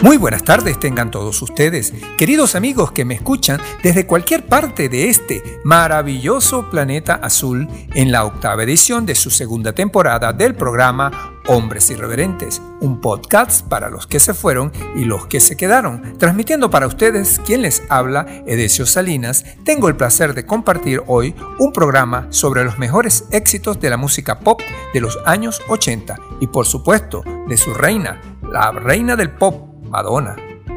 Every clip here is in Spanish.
Muy buenas tardes tengan todos ustedes, queridos amigos que me escuchan desde cualquier parte de este maravilloso planeta azul en la octava edición de su segunda temporada del programa Hombres Irreverentes, un podcast para los que se fueron y los que se quedaron. Transmitiendo para ustedes quien les habla, Edesio Salinas, tengo el placer de compartir hoy un programa sobre los mejores éxitos de la música pop de los años 80 y por supuesto de su reina, la reina del pop Madonna.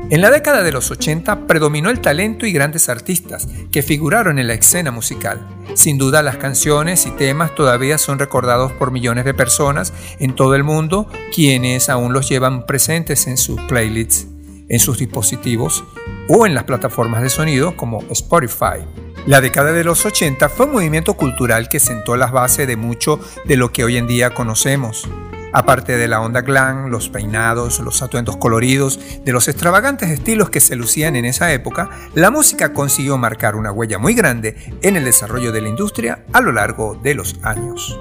En la década de los 80 predominó el talento y grandes artistas que figuraron en la escena musical. Sin duda las canciones y temas todavía son recordados por millones de personas en todo el mundo, quienes aún los llevan presentes en sus playlists, en sus dispositivos o en las plataformas de sonido como Spotify. La década de los 80 fue un movimiento cultural que sentó las bases de mucho de lo que hoy en día conocemos. Aparte de la onda glam, los peinados, los atuendos coloridos, de los extravagantes estilos que se lucían en esa época, la música consiguió marcar una huella muy grande en el desarrollo de la industria a lo largo de los años.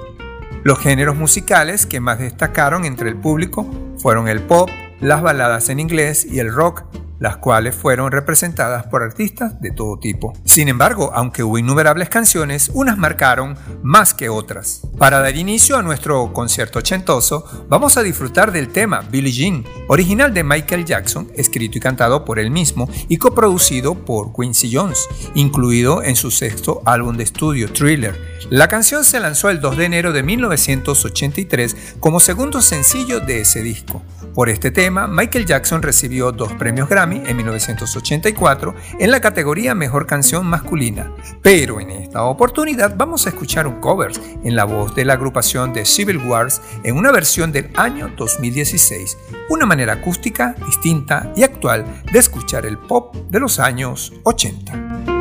Los géneros musicales que más destacaron entre el público fueron el pop, las baladas en inglés y el rock, las cuales fueron representadas por artistas de todo tipo. Sin embargo, aunque hubo innumerables canciones, unas marcaron más que otras. Para dar inicio a nuestro concierto ochentoso, vamos a disfrutar del tema Billie Jean, original de Michael Jackson, escrito y cantado por él mismo y coproducido por Quincy Jones, incluido en su sexto álbum de estudio, Thriller. La canción se lanzó el 2 de enero de 1983 como segundo sencillo de ese disco. Por este tema, Michael Jackson recibió dos premios Grammy en 1984 en la categoría Mejor Canción Masculina. Pero en esta oportunidad vamos a escuchar un cover en la voz de la agrupación de Civil Wars en una versión del año 2016, una manera acústica, distinta y actual de escuchar el pop de los años 80.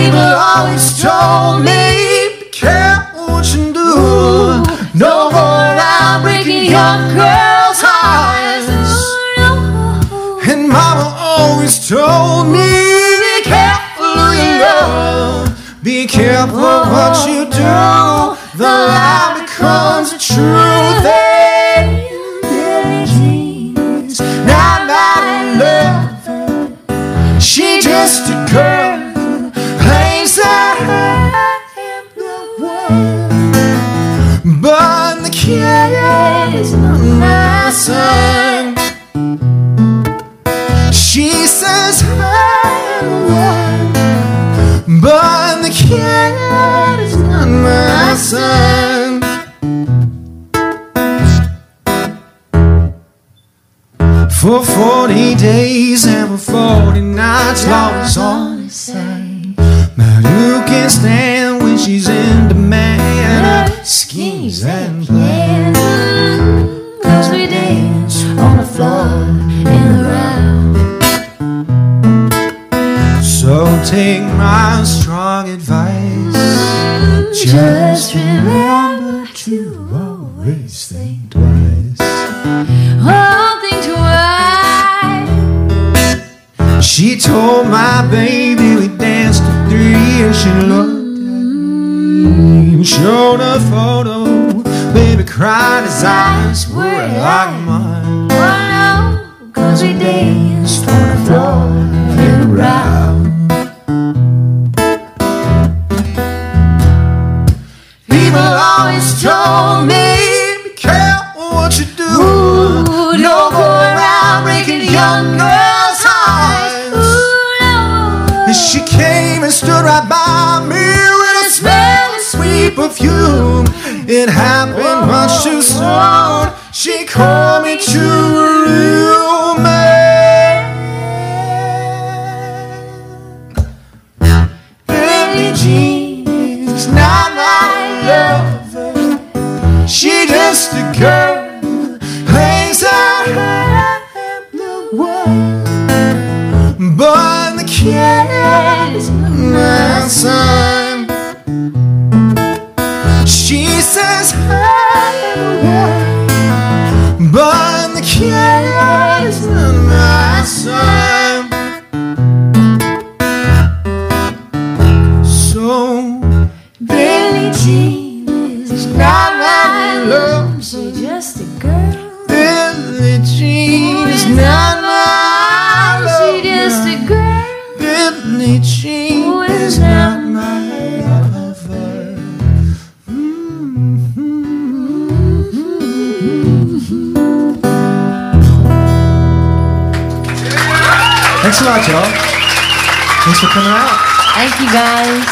people always told me, be careful what you do. Ooh, no more now breaking young girls' hearts. And mama always told me, be careful in love. Be careful what you do. The lie becomes the truth. For 40 days and for 40 nights, Lord, is all they say. But who can stand when she's in demand? Her schemes and plans. Cause we dance on the floor and around. So take my strong advice. Just remember to always think twice. oh, think twice. She told my baby we danced to three and she looked at me. Showed a photo, baby cried, his eyes were like mine. Oh no, cause we danced on the floor and around. people always told me, be careful what you do. Ooh, no go around breaking young girls' hearts. Ooh, no. She came and stood right by me with a smell of sweet perfume. It happened much too soon. She called me to her room. But the cat is my son. She says I am but the cat is not my son. Thanks a lot, y'all. Thanks for coming out. Thank you guys.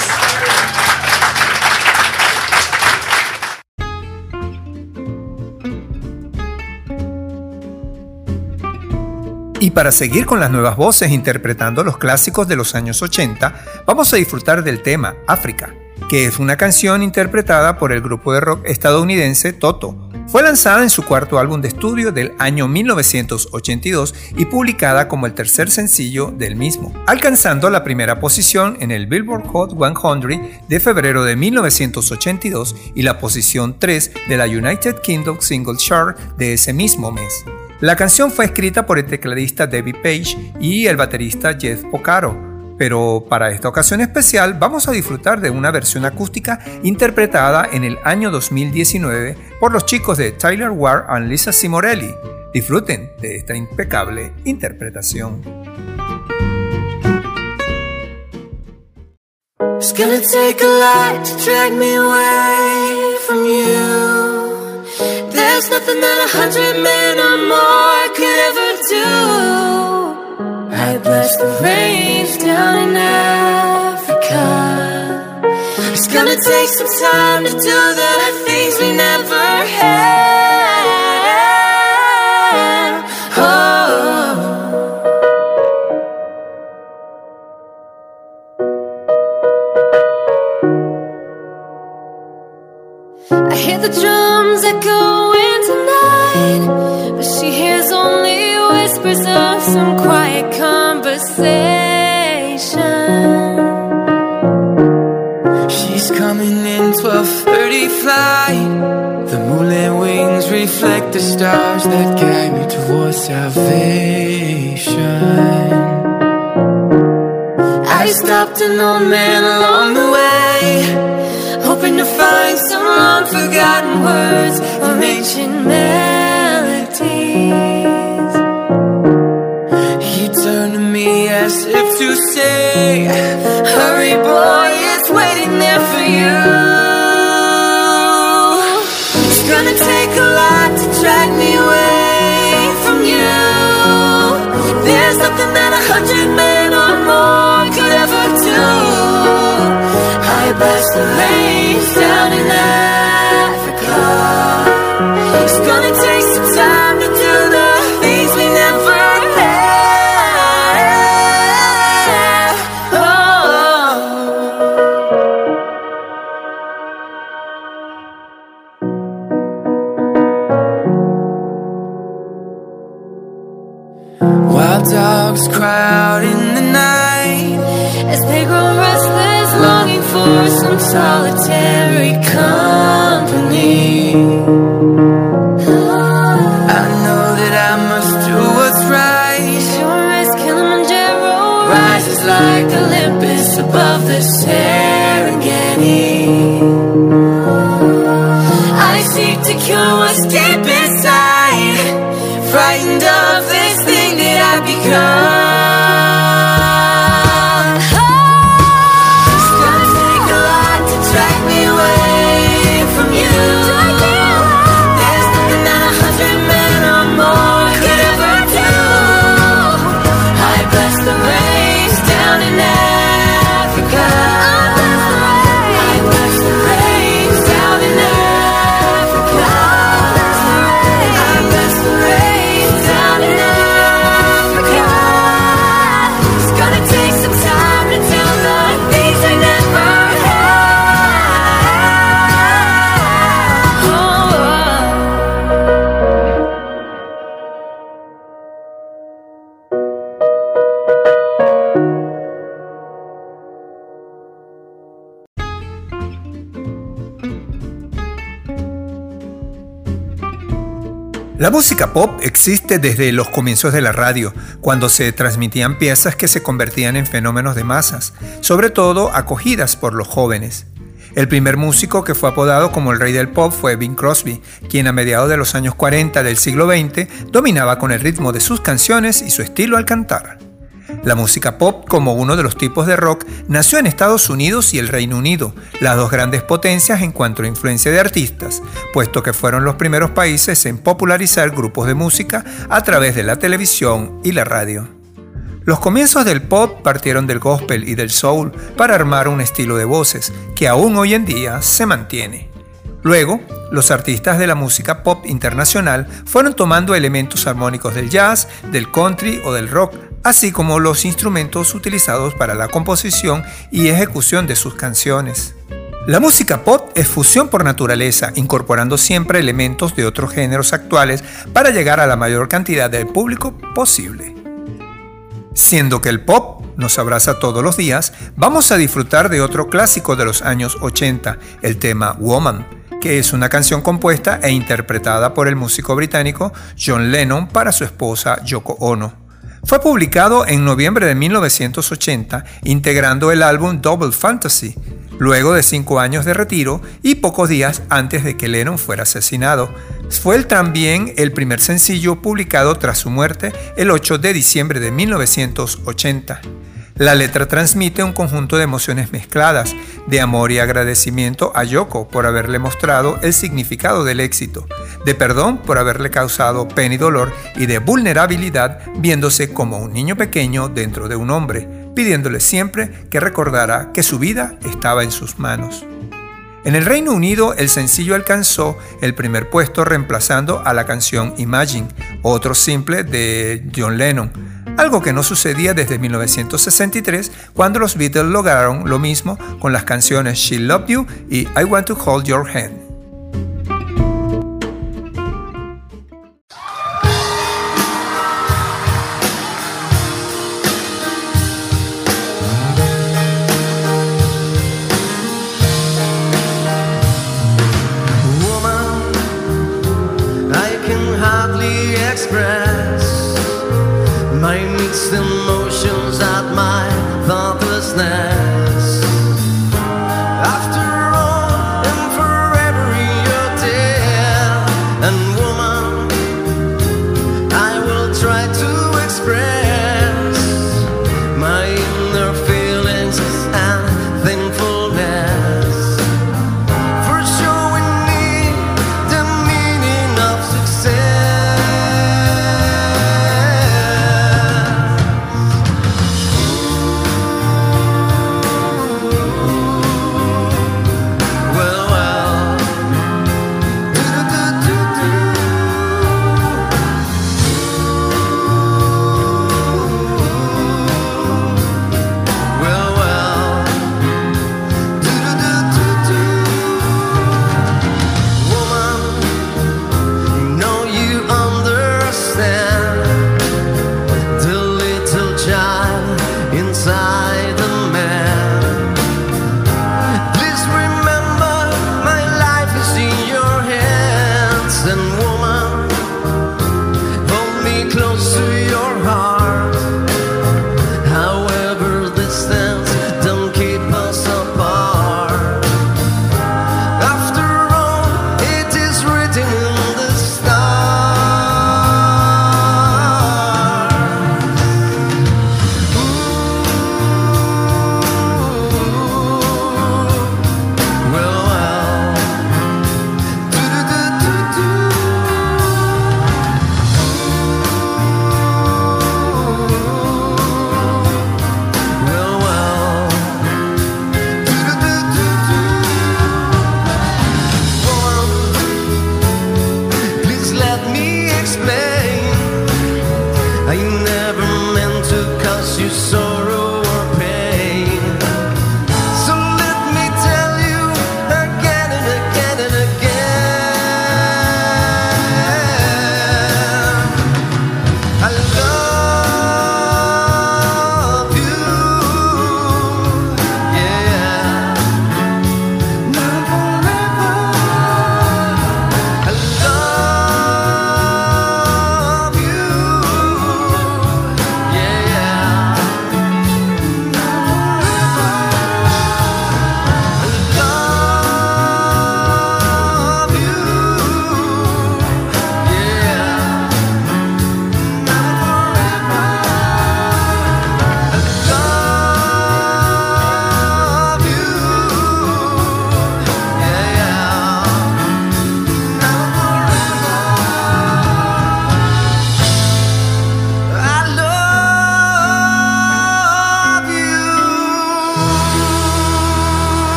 Y para seguir con las nuevas voces interpretando los clásicos de los años 80, vamos a disfrutar del tema África, que es una canción interpretada por el grupo de rock estadounidense Toto. Fue lanzada en su cuarto álbum de estudio del año 1982 y publicada como el tercer sencillo del mismo, alcanzando la primera posición en el Billboard Hot 100 de febrero de 1982 y la posición 3 de la United Kingdom Single Chart de ese mismo mes. La canción fue escrita por el tecladista David Page y el baterista Jeff Porcaro, pero para esta ocasión especial vamos a disfrutar de una versión acústica interpretada en el año 2019 por los chicos de Tyler Ward y Lisa Simorelli. Disfruten de esta impecable interpretación. I blessed the rains down in Africa. It's gonna take some time to do the things we never had. Oh. I hear the drums echoing tonight, but she hears only whispers of some quiet conversation. She's coming in 12:30 flight. The moonlit wings reflect the stars that guide me towards salvation. I stopped an old man along the way, hoping to find some long forgotten words of ancient melodies. As if to say, Hurry, boy, it's waiting there for you. Solitary música pop existe desde los comienzos de la radio, cuando se transmitían piezas que se convertían en fenómenos de masas, sobre todo acogidas por los jóvenes. El primer músico que fue apodado como el rey del pop fue Bing Crosby, quien a mediados de los años 40 del siglo XX dominaba con el ritmo de sus canciones y su estilo al cantar. La música pop, como uno de los tipos de rock, nació en Estados Unidos y el Reino Unido, las dos grandes potencias en cuanto a influencia de artistas, puesto que fueron los primeros países en popularizar grupos de música a través de la televisión y la radio. Los comienzos del pop partieron del gospel y del soul para armar un estilo de voces que aún hoy en día se mantiene. Luego, los artistas de la música pop internacional fueron tomando elementos armónicos del jazz, del country o del rock así como los instrumentos utilizados para la composición y ejecución de sus canciones. La música pop es fusión por naturaleza, incorporando siempre elementos de otros géneros actuales para llegar a la mayor cantidad de público posible. Siendo que el pop nos abraza todos los días, vamos a disfrutar de otro clásico de los años 80, el tema Woman, que es una canción compuesta e interpretada por el músico británico John Lennon para su esposa Yoko Ono. Fue publicado en noviembre de 1980, integrando el álbum Double Fantasy, luego de cinco años de retiro y pocos días antes de que Lennon fuera asesinado. Fue también el primer sencillo publicado tras su muerte el 8 de diciembre de 1980. La letra transmite un conjunto de emociones mezcladas, de amor y agradecimiento a Yoko por haberle mostrado el significado del éxito, de perdón por haberle causado pena y dolor y de vulnerabilidad viéndose como un niño pequeño dentro de un hombre, pidiéndole siempre que recordara que su vida estaba en sus manos. En el Reino Unido, el sencillo alcanzó el primer puesto reemplazando a la canción Imagine, otro simple de John Lennon, algo que no sucedía desde 1963 cuando los Beatles lograron lo mismo con las canciones She Love You y I Want to Hold Your Hand.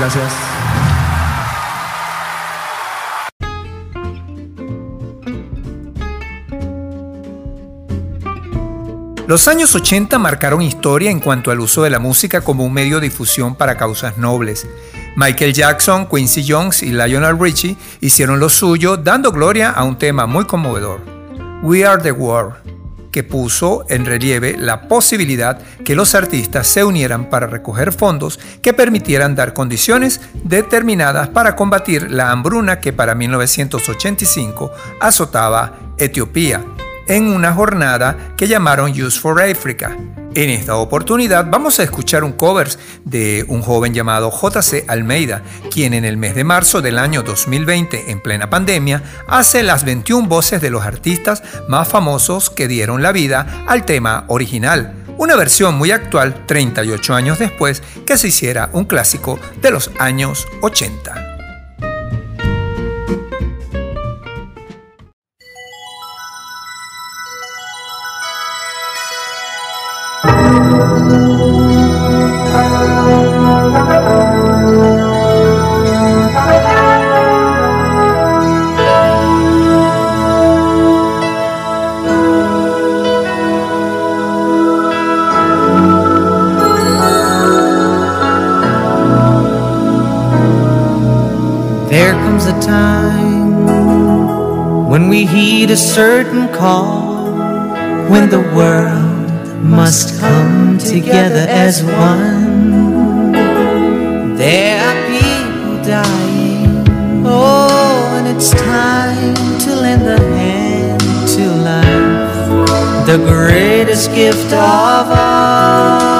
Gracias. Los años 80 marcaron historia en cuanto al uso de la música como un medio de difusión para causas nobles. Michael Jackson, Quincy Jones y Lionel Richie hicieron lo suyo dando gloria a un tema muy conmovedor, We Are the World, que puso en relieve la posibilidad que los artistas se unieran para recoger fondos que permitieran dar condiciones determinadas para combatir la hambruna que para 1985 azotaba Etiopía en una jornada que llamaron Use for Africa. En esta oportunidad vamos a escuchar un cover de un joven llamado JC Almeida, quien en el mes de marzo del año 2020, en plena pandemia, hace las 21 voces de los artistas más famosos que dieron la vida al tema original, una versión muy actual 38 años después que se hiciera un clásico de los años 80. Time when we heed a certain call, when the world must come together as one. There are people dying, oh, and it's time to lend a hand to life, the greatest gift of all.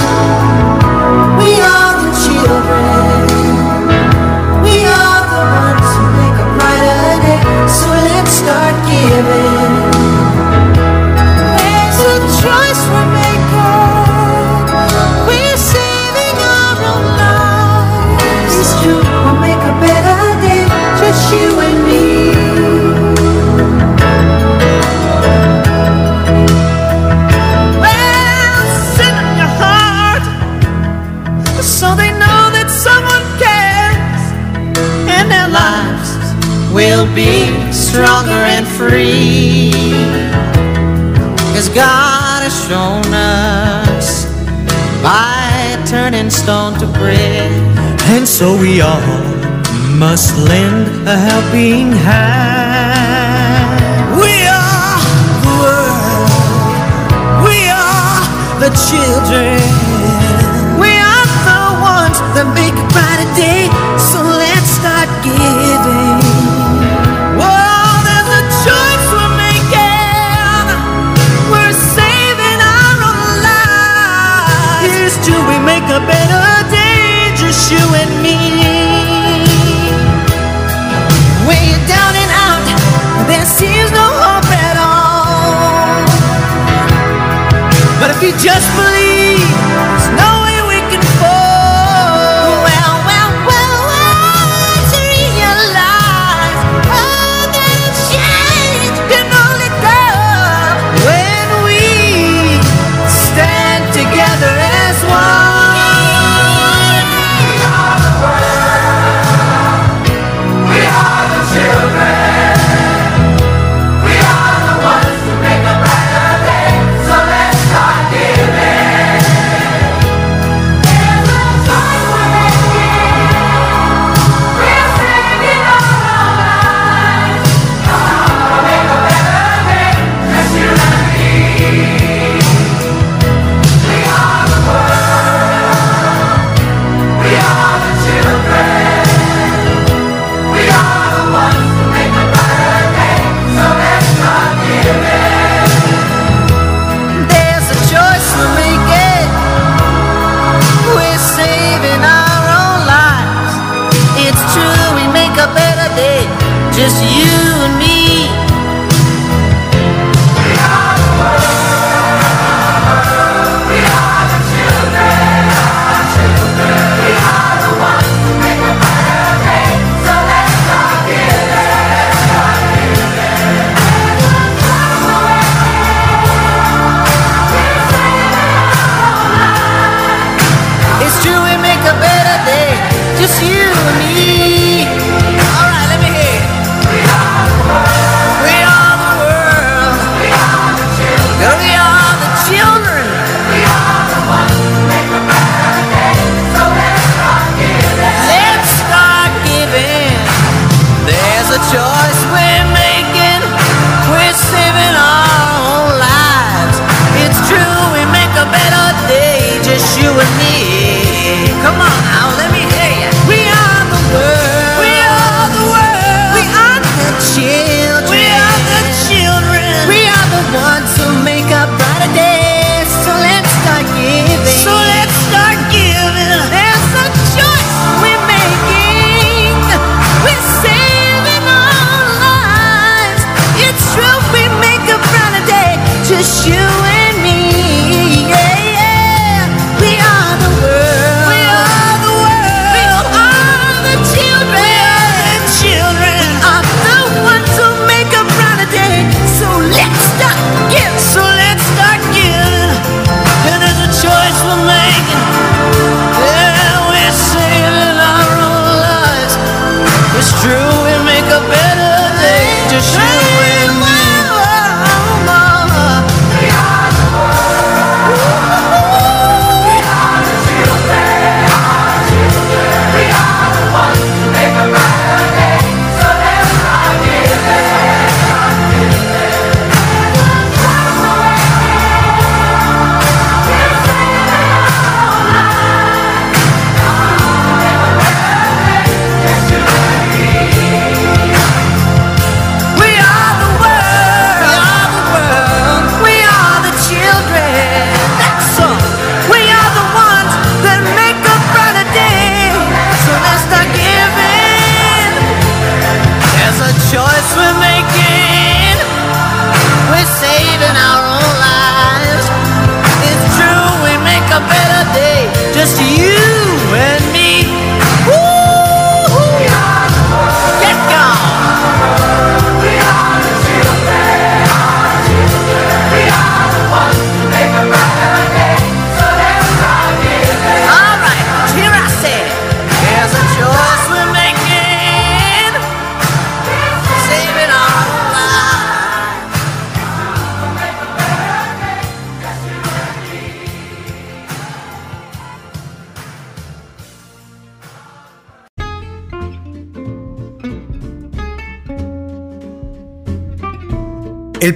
Start giving. There's a choice making. We're saving our own lives. These two will make a better day. Just you and me. Well, your heart so they know that someone cares and their lives will be stronger and free. Cause God has shown us by turning stone to bread, and so we all must lend a helping hand. We are the world. We are the children. Just believe,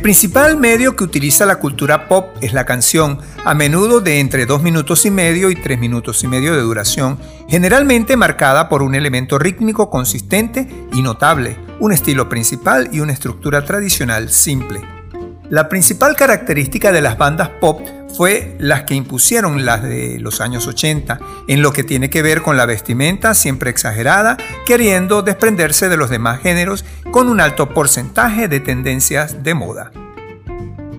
principal medio que utiliza la cultura pop es la canción, a menudo de entre 2 minutos y medio y 3 minutos y medio de duración, generalmente marcada por un elemento rítmico consistente y notable, un estilo principal y una estructura tradicional simple. La principal característica de las bandas pop fue las que impusieron las de los años 80, en lo que tiene que ver con la vestimenta siempre exagerada, queriendo desprenderse de los demás géneros con un alto porcentaje de tendencias de moda.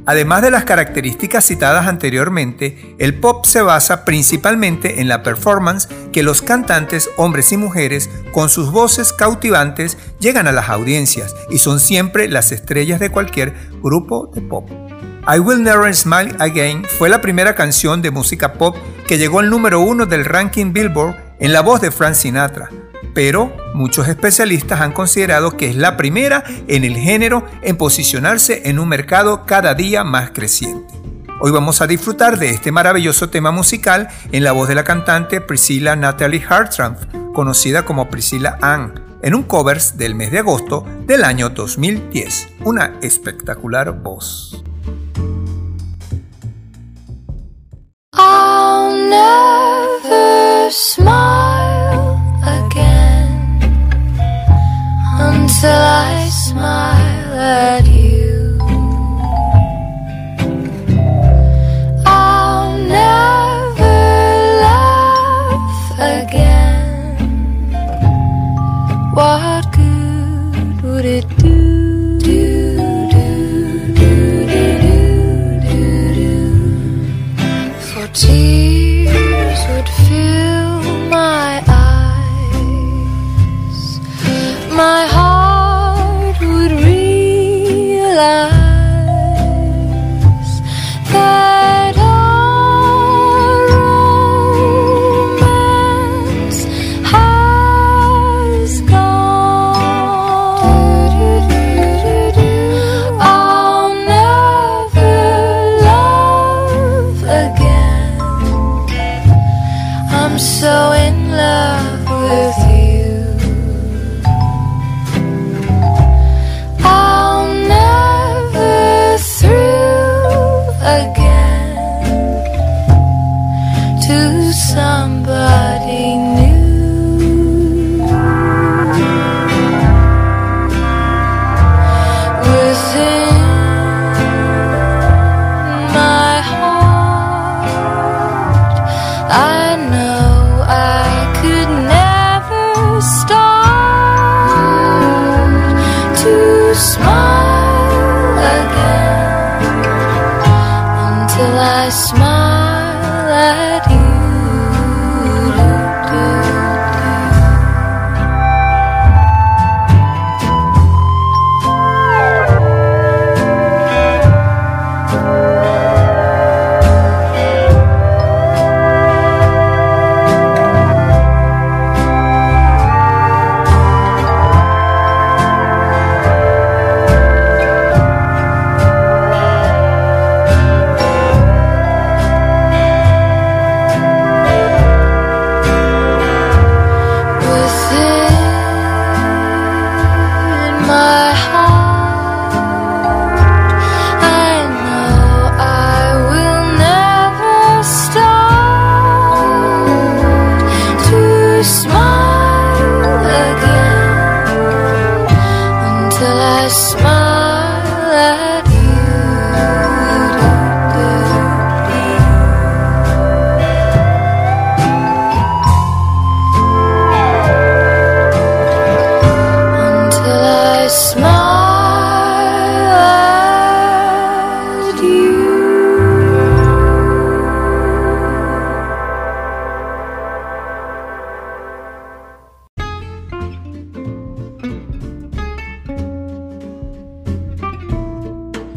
Además de las características citadas anteriormente, el pop se basa principalmente en la performance que los cantantes, hombres y mujeres, con sus voces cautivantes, llegan a las audiencias y son siempre las estrellas de cualquier grupo de pop. I Will Never Smile Again fue la primera canción de música pop que llegó al número uno del ranking Billboard en la voz de Frank Sinatra, pero muchos especialistas han considerado que es la primera en el género en posicionarse en un mercado cada día más creciente. Hoy vamos a disfrutar de este maravilloso tema musical en la voz de la cantante Priscilla Natalie Hartranft, conocida como Priscilla Ann, en un covers del mes de agosto del año 2010. Una espectacular voz. Smile again until I smile at you. I'll never laugh again. What good would it do?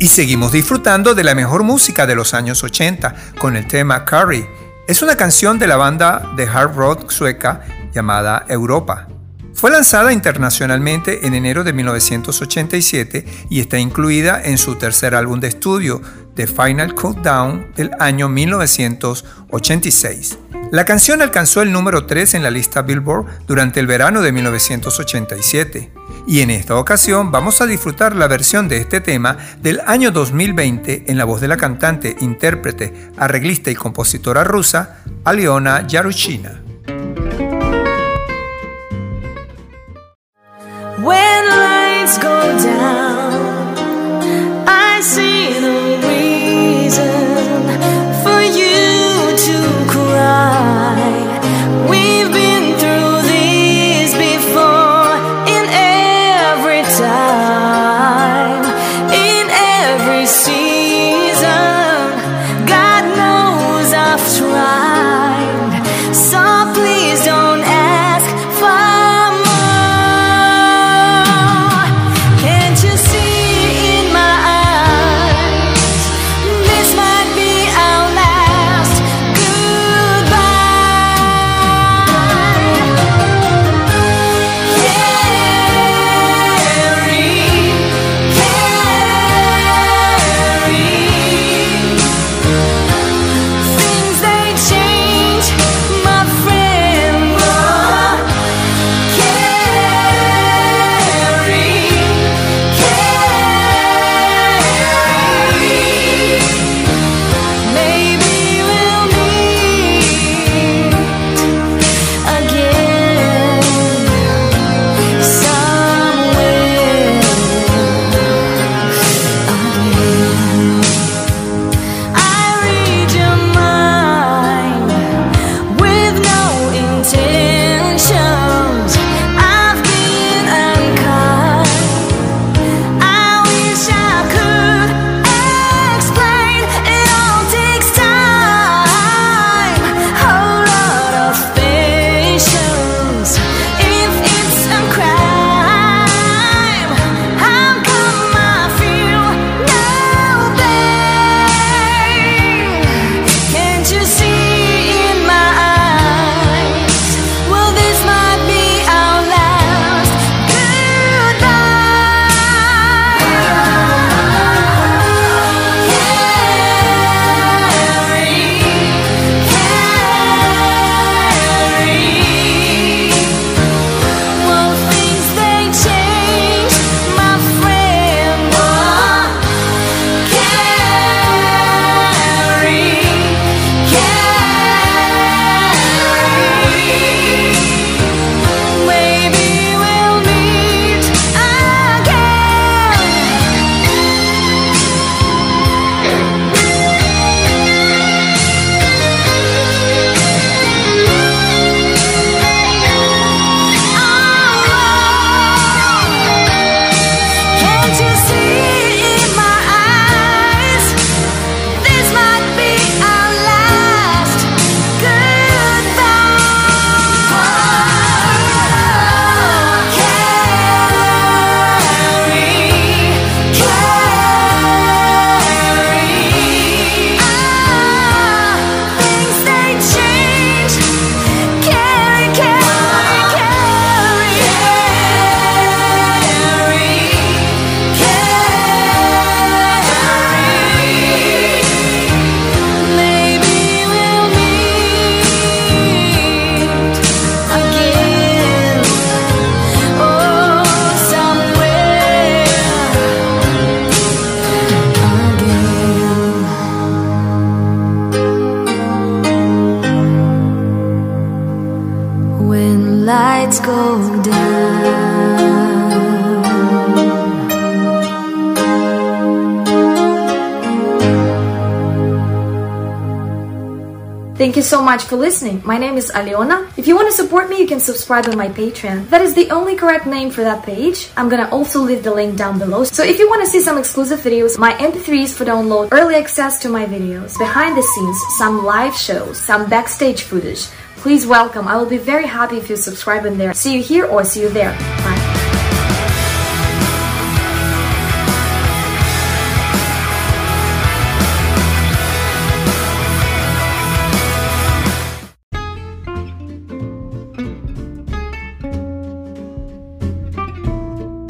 Seguimos disfrutando de la mejor música de los años 80 con el tema Curry. Es una canción de la banda de hard rock sueca llamada Europa. Fue lanzada internacionalmente en enero de 1987 y está incluida en su tercer álbum de estudio, The Final Countdown, del año 1986. La canción alcanzó el número 3 en la lista Billboard durante el verano de 1987 y en esta ocasión vamos a disfrutar la versión de este tema del año 2020 en la voz de la cantante, intérprete, arreglista y compositora rusa Aliona Yarushina. Much for listening. My name is Aliona. If you want to support me, you can subscribe on my Patreon. That is the only correct name for that page. I'm gonna also leave the link down below. So if you want to see some exclusive videos, my MP3s for download, early access to my videos, behind the scenes, some live shows, some backstage footage, please welcome. I will be very happy if you subscribe in there. See you here or see you there. Bye.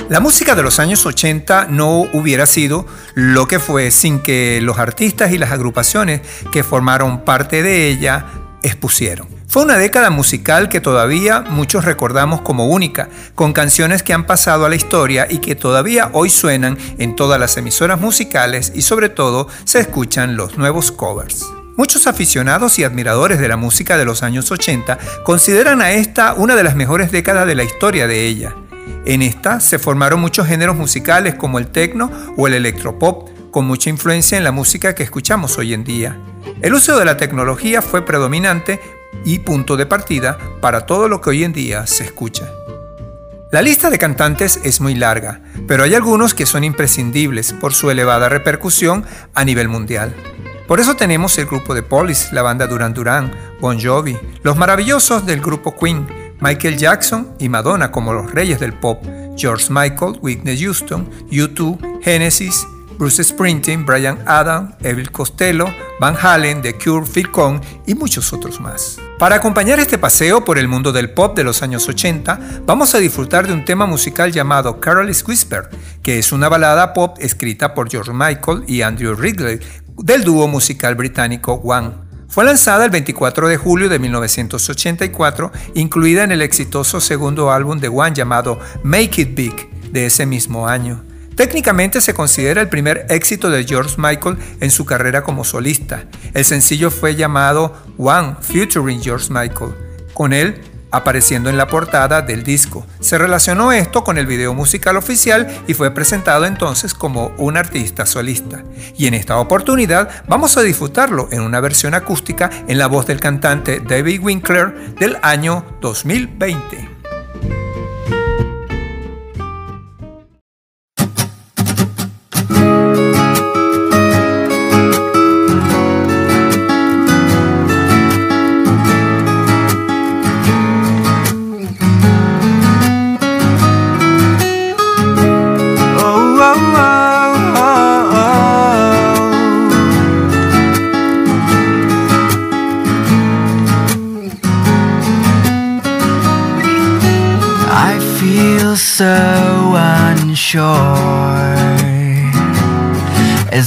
La música de los años 80 no hubiera sido lo que fue sin que los artistas y las agrupaciones que formaron parte de ella expusieron. Fue una década musical que todavía muchos recordamos como única, con canciones que han pasado a la historia y que todavía hoy suenan en todas las emisoras musicales y sobre todo se escuchan los nuevos covers. Muchos aficionados y admiradores de la música de los años 80 consideran a esta una de las mejores décadas de la historia de ella. En esta se formaron muchos géneros musicales como el techno o el electropop, con mucha influencia en la música que escuchamos hoy en día. El uso de la tecnología fue predominante y punto de partida para todo lo que hoy en día se escucha. La lista de cantantes es muy larga, pero hay algunos que son imprescindibles por su elevada repercusión a nivel mundial. Por eso tenemos el grupo de Police, la banda Duran Duran, Bon Jovi, los maravillosos del grupo Queen, Michael Jackson y Madonna como los reyes del pop, George Michael, Whitney Houston, U2, Genesis, Bruce Springsteen, Brian Adams, Evil Costello, Van Halen, The Cure, Phil Collins y muchos otros más. Para acompañar este paseo por el mundo del pop de los años 80, vamos a disfrutar de un tema musical llamado Carol's Whisper, que es una balada pop escrita por George Michael y Andrew Ridley del dúo musical británico One. Fue lanzada el 24 de julio de 1984, incluida en el exitoso segundo álbum de One llamado Make It Big de ese mismo año. Técnicamente se considera el primer éxito de George Michael en su carrera como solista. El sencillo fue llamado One Featuring George Michael, con él apareciendo en la portada del disco. Se relacionó esto con el video musical oficial y fue presentado entonces como un artista solista. Y en esta oportunidad vamos a disfrutarlo en una versión acústica en la voz del cantante David Winkler del año 2020.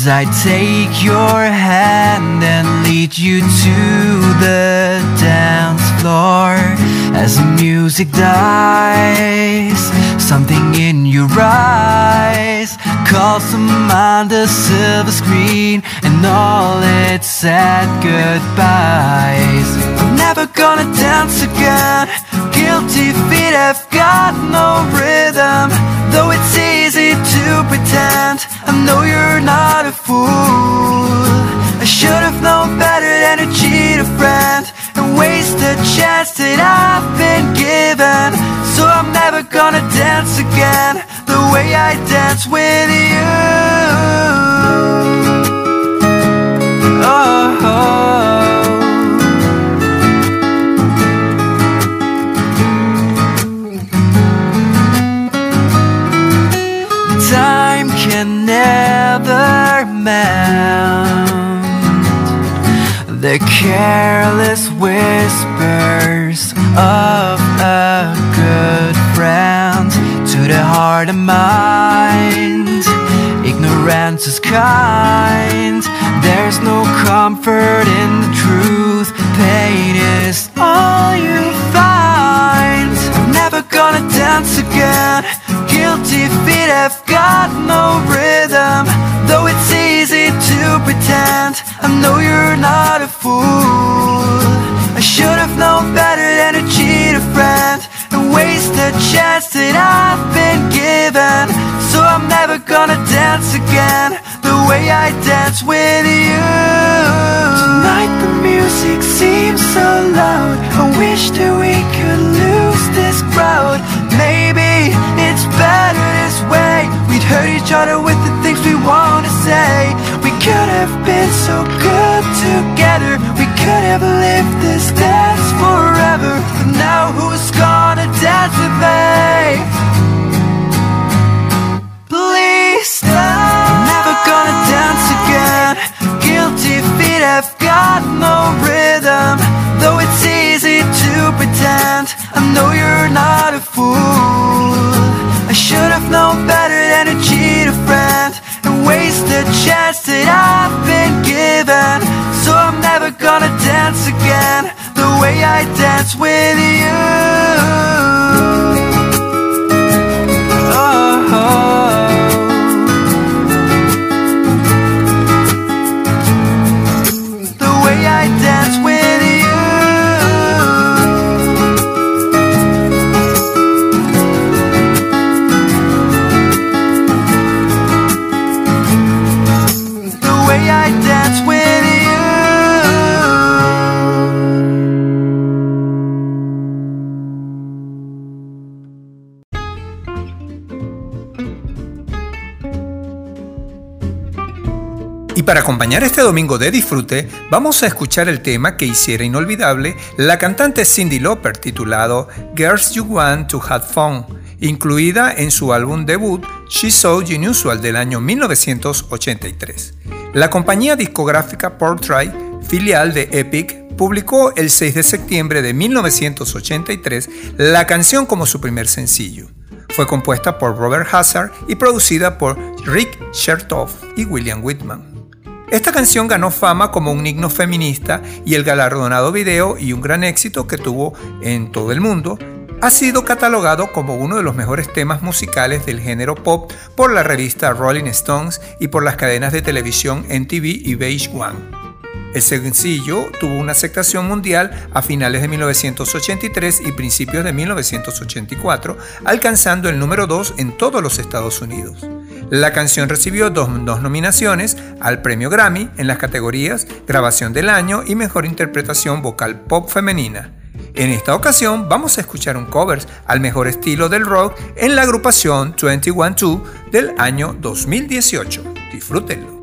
As I take your hand and lead you to the dance floor. As the music dies Something in your eyes Calls to mind the silver screen And all its sad goodbyes. I'm never gonna dance again. Guilty feet have got no rhythm Though it's easy to pretend I know you're not a fool. I should have known better than to cheat a friend And waste a chance that I've been given. So I'm never gonna dance again The way I dance with you. Oh. Mend the careless whispers of a good friend to the heart and mind. Ignorance is kind, there's no comfort in the truth. Pain is all you find. I'm never gonna dance again guilty feet have got no rhythm I know you're not a fool. I should have known better than to cheat a friend And waste a chance that I've been given. So I'm never gonna dance again The way I dance with you. Tonight the music seems so loud. I wish that we could lose this crowd. Maybe it's better this way. We'd hurt each other with could have been so good together. We could have lived this dance forever. But now who's gonna dance with me? Please stop. I'm never gonna dance again. Guilty feet have got no rhythm. Though it's easy to pretend I know you're not a fool. I should have known better than to cheat a friend And waste a chance that I've been given So I'm never gonna dance again The way I dance with you. Y para acompañar este domingo de disfrute, vamos a escuchar el tema que hiciera inolvidable la cantante Cindy Lauper titulado Girls You Want to Have Fun, incluida en su álbum debut She's So Unusual del año 1983. La compañía discográfica Portrait, filial de Epic, publicó el 6 de septiembre de 1983 la canción como su primer sencillo. Fue compuesta por Robert Hazard y producida por Rick Chertoff y William Whitman. Esta canción ganó fama como un himno feminista y el galardonado video y un gran éxito que tuvo en todo el mundo ha sido catalogado como uno de los mejores temas musicales del género pop por la revista Rolling Stones y por las cadenas de televisión MTV y Beige One. El sencillo tuvo una aceptación mundial a finales de 1983 y principios de 1984, alcanzando el número 2 en todos los Estados Unidos. La canción recibió dos, nominaciones al premio Grammy en las categorías Grabación del Año y Mejor Interpretación Vocal Pop Femenina. En esta ocasión vamos a escuchar un cover al mejor estilo del rock en la agrupación 212 del año 2018. Disfrútenlo.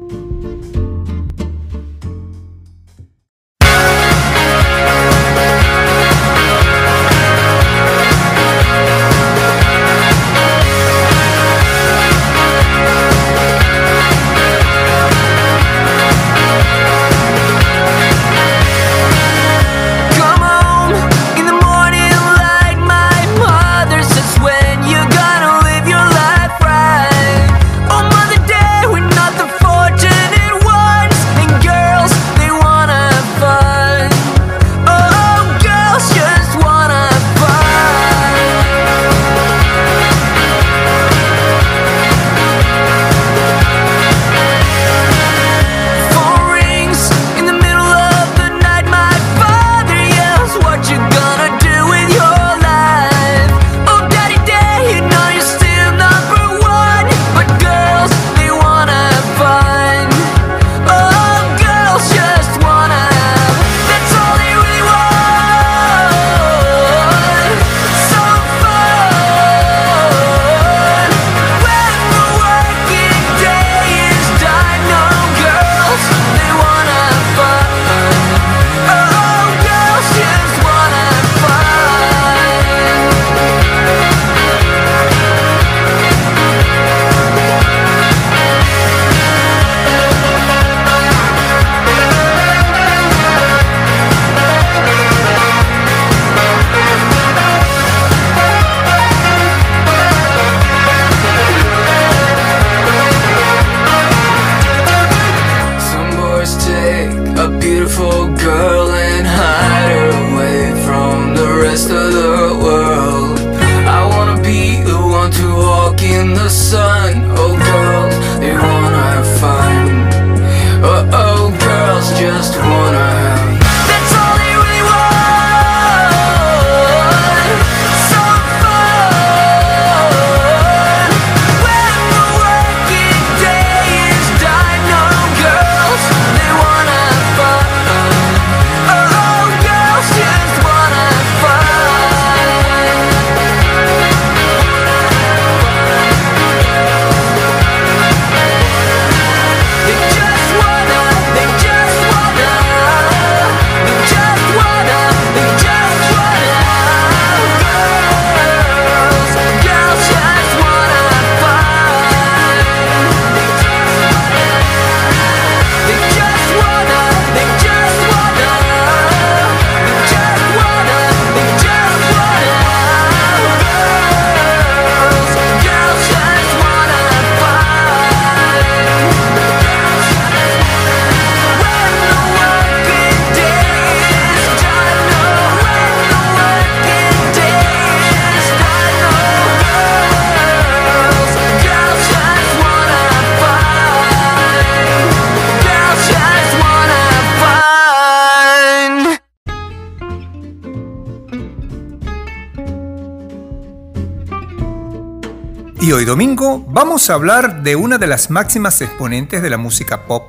Domingo vamos a hablar de una de las máximas exponentes de la música pop.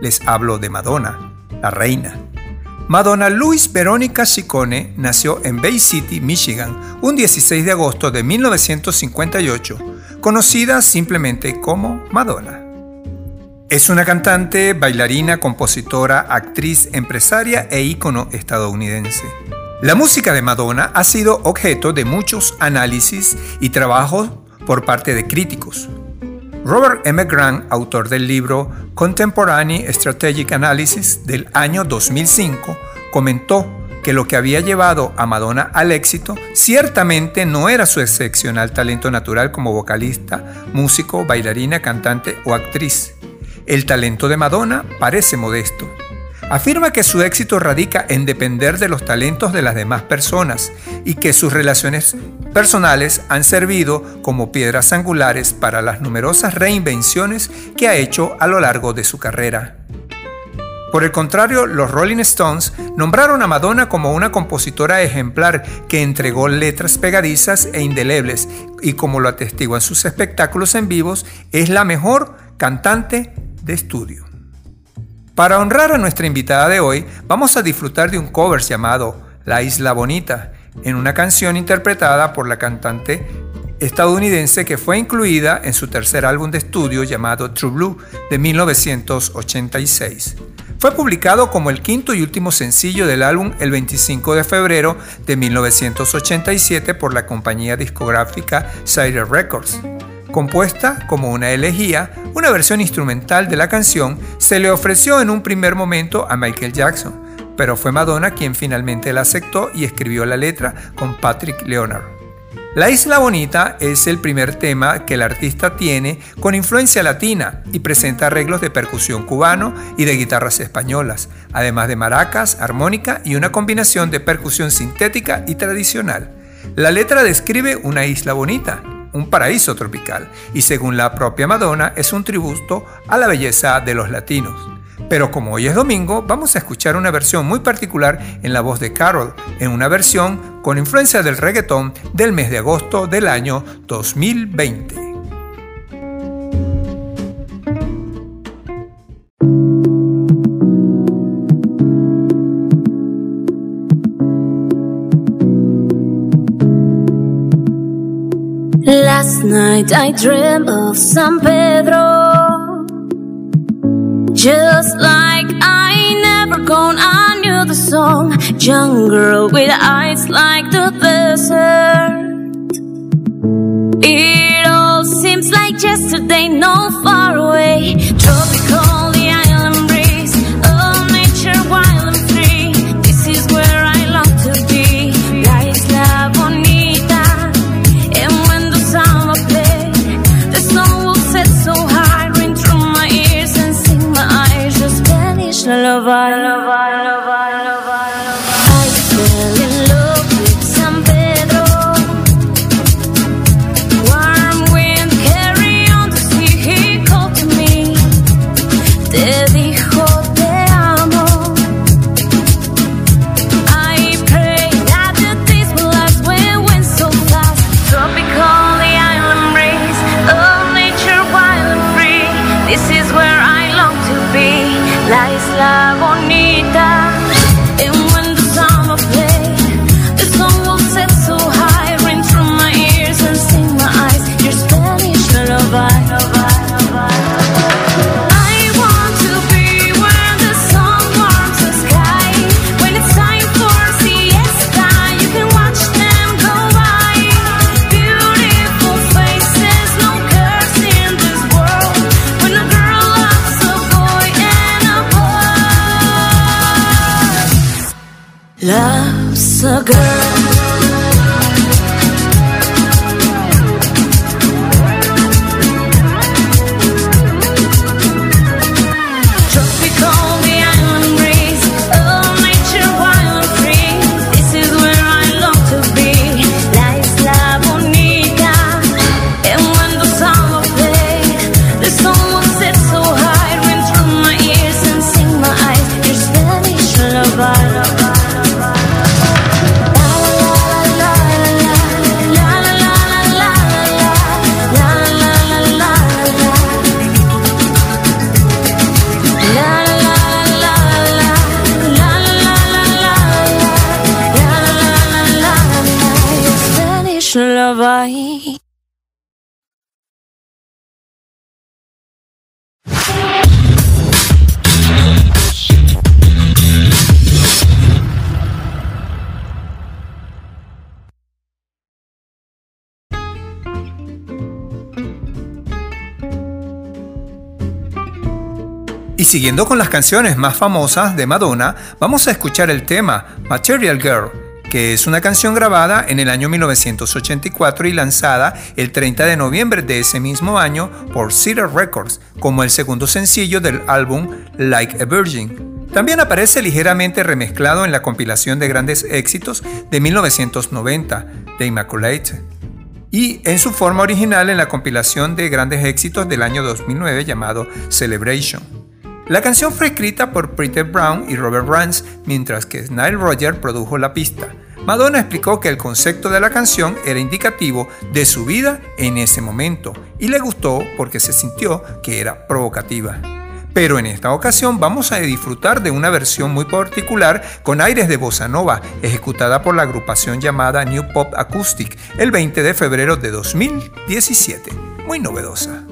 Les hablo de Madonna, la reina. Madonna Louise Verónica Ciccone nació en Bay City, Michigan, un 16 de agosto de 1958, conocida simplemente como Madonna. Es una cantante, bailarina, compositora, actriz, empresaria e ícono estadounidense. La música de Madonna ha sido objeto de muchos análisis y trabajos por parte de críticos. Robert M. Grant, autor del libro Contemporary Strategic Analysis del año 2005, comentó que lo que había llevado a Madonna al éxito ciertamente no era su excepcional talento natural como vocalista, músico, bailarina, cantante o actriz. El talento de Madonna parece modesto. Afirma que su éxito radica en depender de los talentos de las demás personas y que sus relaciones personales han servido como piedras angulares para las numerosas reinvenciones que ha hecho a lo largo de su carrera. Por el contrario, los Rolling Stones nombraron a Madonna como una compositora ejemplar que entregó letras pegadizas e indelebles y como lo atestiguan sus espectáculos en vivos, es la mejor cantante de estudio. Para honrar a nuestra invitada de hoy, vamos a disfrutar de un cover llamado La Isla Bonita, en una canción interpretada por la cantante estadounidense que fue incluida en su tercer álbum de estudio llamado True Blue de 1986. Fue publicado como el quinto y último sencillo del álbum el 25 de febrero de 1987 por la compañía discográfica Cider Records. Compuesta como una elegía, una versión instrumental de la canción se le ofreció en un primer momento a Michael Jackson, pero fue Madonna quien finalmente la aceptó y escribió la letra con Patrick Leonard. La Isla Bonita es el primer tema que el artista tiene con influencia latina y presenta arreglos de percusión cubano y de guitarras españolas, además de maracas, armónica y una combinación de percusión sintética y tradicional. La letra describe una isla bonita, un paraíso tropical, y según la propia Madonna es un tributo a la belleza de los latinos. Pero como hoy es domingo, vamos a escuchar una versión muy particular en la voz de Carol, en una versión con influencia del reggaetón del mes de agosto del año 2020. Last night I dreamed of San Pedro. Just like I never gone, I knew the song. Jungle with eyes like the desert. It all seems like yesterday, no far away. Siguiendo con las canciones más famosas de Madonna, vamos a escuchar el tema Material Girl, que es una canción grabada en el año 1984 y lanzada el 30 de noviembre de ese mismo año por Cedar Records como el segundo sencillo del álbum Like a Virgin. También aparece ligeramente remezclado en la compilación de grandes éxitos de 1990 de Immaculate y en su forma original en la compilación de grandes éxitos del año 2009 llamado Celebration. La canción fue escrita por Peter Brown y Robert Rance, mientras que Nile Roger produjo la pista. Madonna explicó que el concepto de la canción era indicativo de su vida en ese momento y le gustó porque se sintió que era provocativa. Pero en esta ocasión vamos a disfrutar de una versión muy particular con aires de bossa nova, ejecutada por la agrupación llamada New Pop Acoustic el 20 de febrero de 2017. Muy novedosa.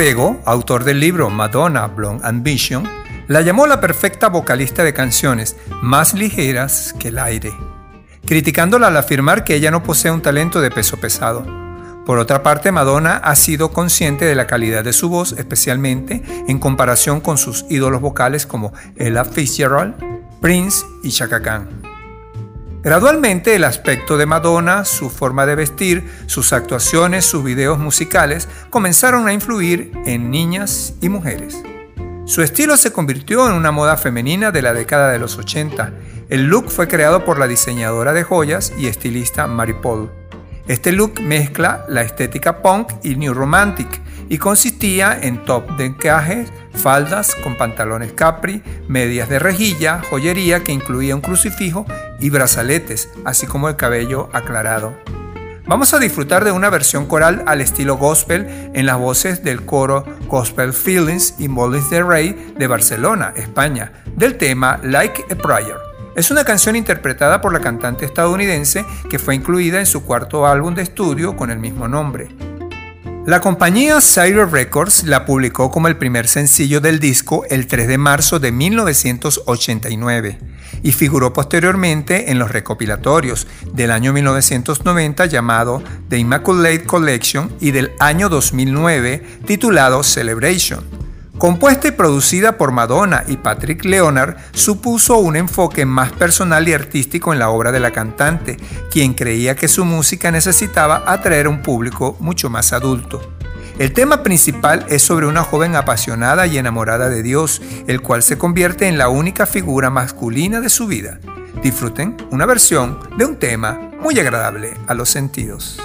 Bego, autor del libro Madonna Blonde Ambition, la llamó la perfecta vocalista de canciones más ligeras que el aire, criticándola al afirmar que ella no posee un talento de peso pesado. Por otra parte, Madonna ha sido consciente de la calidad de su voz, especialmente en comparación con sus ídolos vocales como Ella Fitzgerald, Prince y Chaka Khan. Gradualmente el aspecto de Madonna, su forma de vestir, sus actuaciones, sus videos musicales comenzaron a influir en niñas y mujeres. Su estilo se convirtió en una moda femenina de la década de los 80. El look fue creado por la diseñadora de joyas y estilista Mary Paul. Este look mezcla la estética punk y new romantic y consistía en top de encaje, faldas con pantalones capri, medias de rejilla, joyería que incluía un crucifijo y brazaletes, así como el cabello aclarado. Vamos a disfrutar de una versión coral al estilo gospel en las voces del coro Gospel Feelings y Mollis de Rey de Barcelona, España, del tema Like a Prayer. Es una canción interpretada por la cantante estadounidense que fue incluida en su cuarto álbum de estudio con el mismo nombre. La compañía Sire Records la publicó como el primer sencillo del disco el 3 de marzo de 1989 y figuró posteriormente en los recopilatorios del año 1990 llamado The Immaculate Collection y del año 2009 titulado Celebration. Compuesta y producida por Madonna y Patrick Leonard, supuso un enfoque más personal y artístico en la obra de la cantante, quien creía que su música necesitaba atraer a un público mucho más adulto. El tema principal es sobre una joven apasionada y enamorada de Dios, el cual se convierte en la única figura masculina de su vida. Disfruten una versión de un tema muy agradable a los sentidos.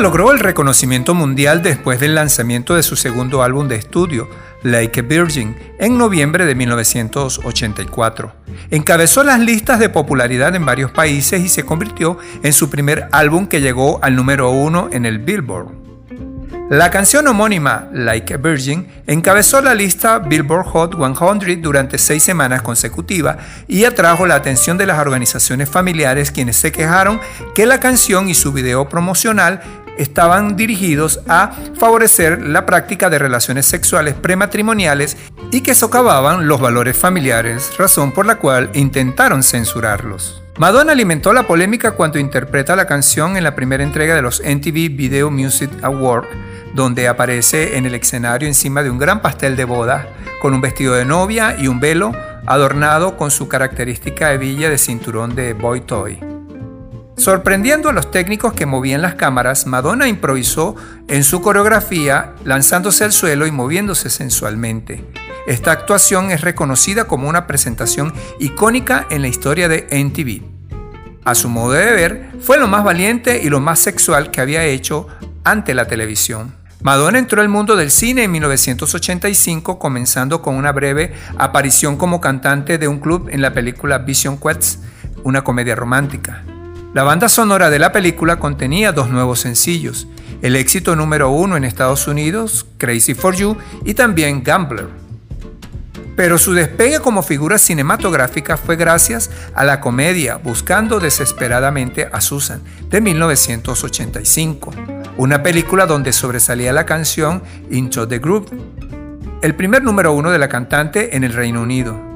Logró el reconocimiento mundial después del lanzamiento de su segundo álbum de estudio, Like a Virgin, en noviembre de 1984. Encabezó las listas de popularidad en varios países y se convirtió en su primer álbum que llegó al número uno en el Billboard. La canción homónima Like a Virgin encabezó la lista Billboard Hot 100 durante seis semanas consecutivas y atrajo la atención de las organizaciones familiares quienes se quejaron que la canción y su video promocional estaban dirigidos a favorecer la práctica de relaciones sexuales prematrimoniales y que socavaban los valores familiares, razón por la cual intentaron censurarlos. Madonna alimentó la polémica cuando interpreta la canción en la primera entrega de los MTV Video Music Awards donde aparece en el escenario encima de un gran pastel de boda, con un vestido de novia y un velo adornado con su característica hebilla de cinturón de boy toy. Sorprendiendo a los técnicos que movían las cámaras, Madonna improvisó en su coreografía, lanzándose al suelo y moviéndose sensualmente. Esta actuación es reconocida como una presentación icónica en la historia de MTV. A su modo de ver, fue lo más valiente y lo más sexual que había hecho ante la televisión. Madonna entró al mundo del cine en 1985, comenzando con una breve aparición como cantante de un club en la película Vision Quest, una comedia romántica. La banda sonora de la película contenía dos nuevos sencillos, el éxito número uno en Estados Unidos, Crazy for You, y también Gambler. Pero su despegue como figura cinematográfica fue gracias a la comedia Buscando desesperadamente a Susan de 1985 una película donde sobresalía la canción Into the Group, el primer número uno de la cantante en el Reino Unido.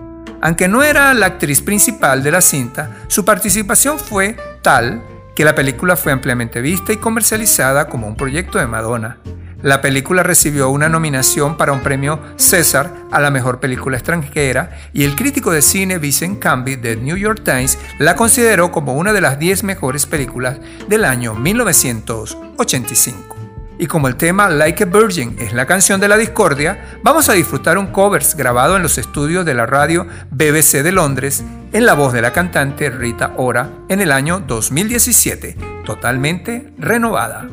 Aunque no era la actriz principal de la cinta, su participación fue tal que la película fue ampliamente vista y comercializada como un proyecto de Madonna. La película recibió una nominación para un premio César a la mejor película extranjera y el crítico de cine Vincent Canby de New York Times la consideró como una de las 10 mejores películas del año 1985. Y como el tema Like a Virgin es la canción de la discordia, vamos a disfrutar un covers grabado en los estudios de la radio BBC de Londres en la voz de la cantante Rita Ora en el año 2017, totalmente renovada.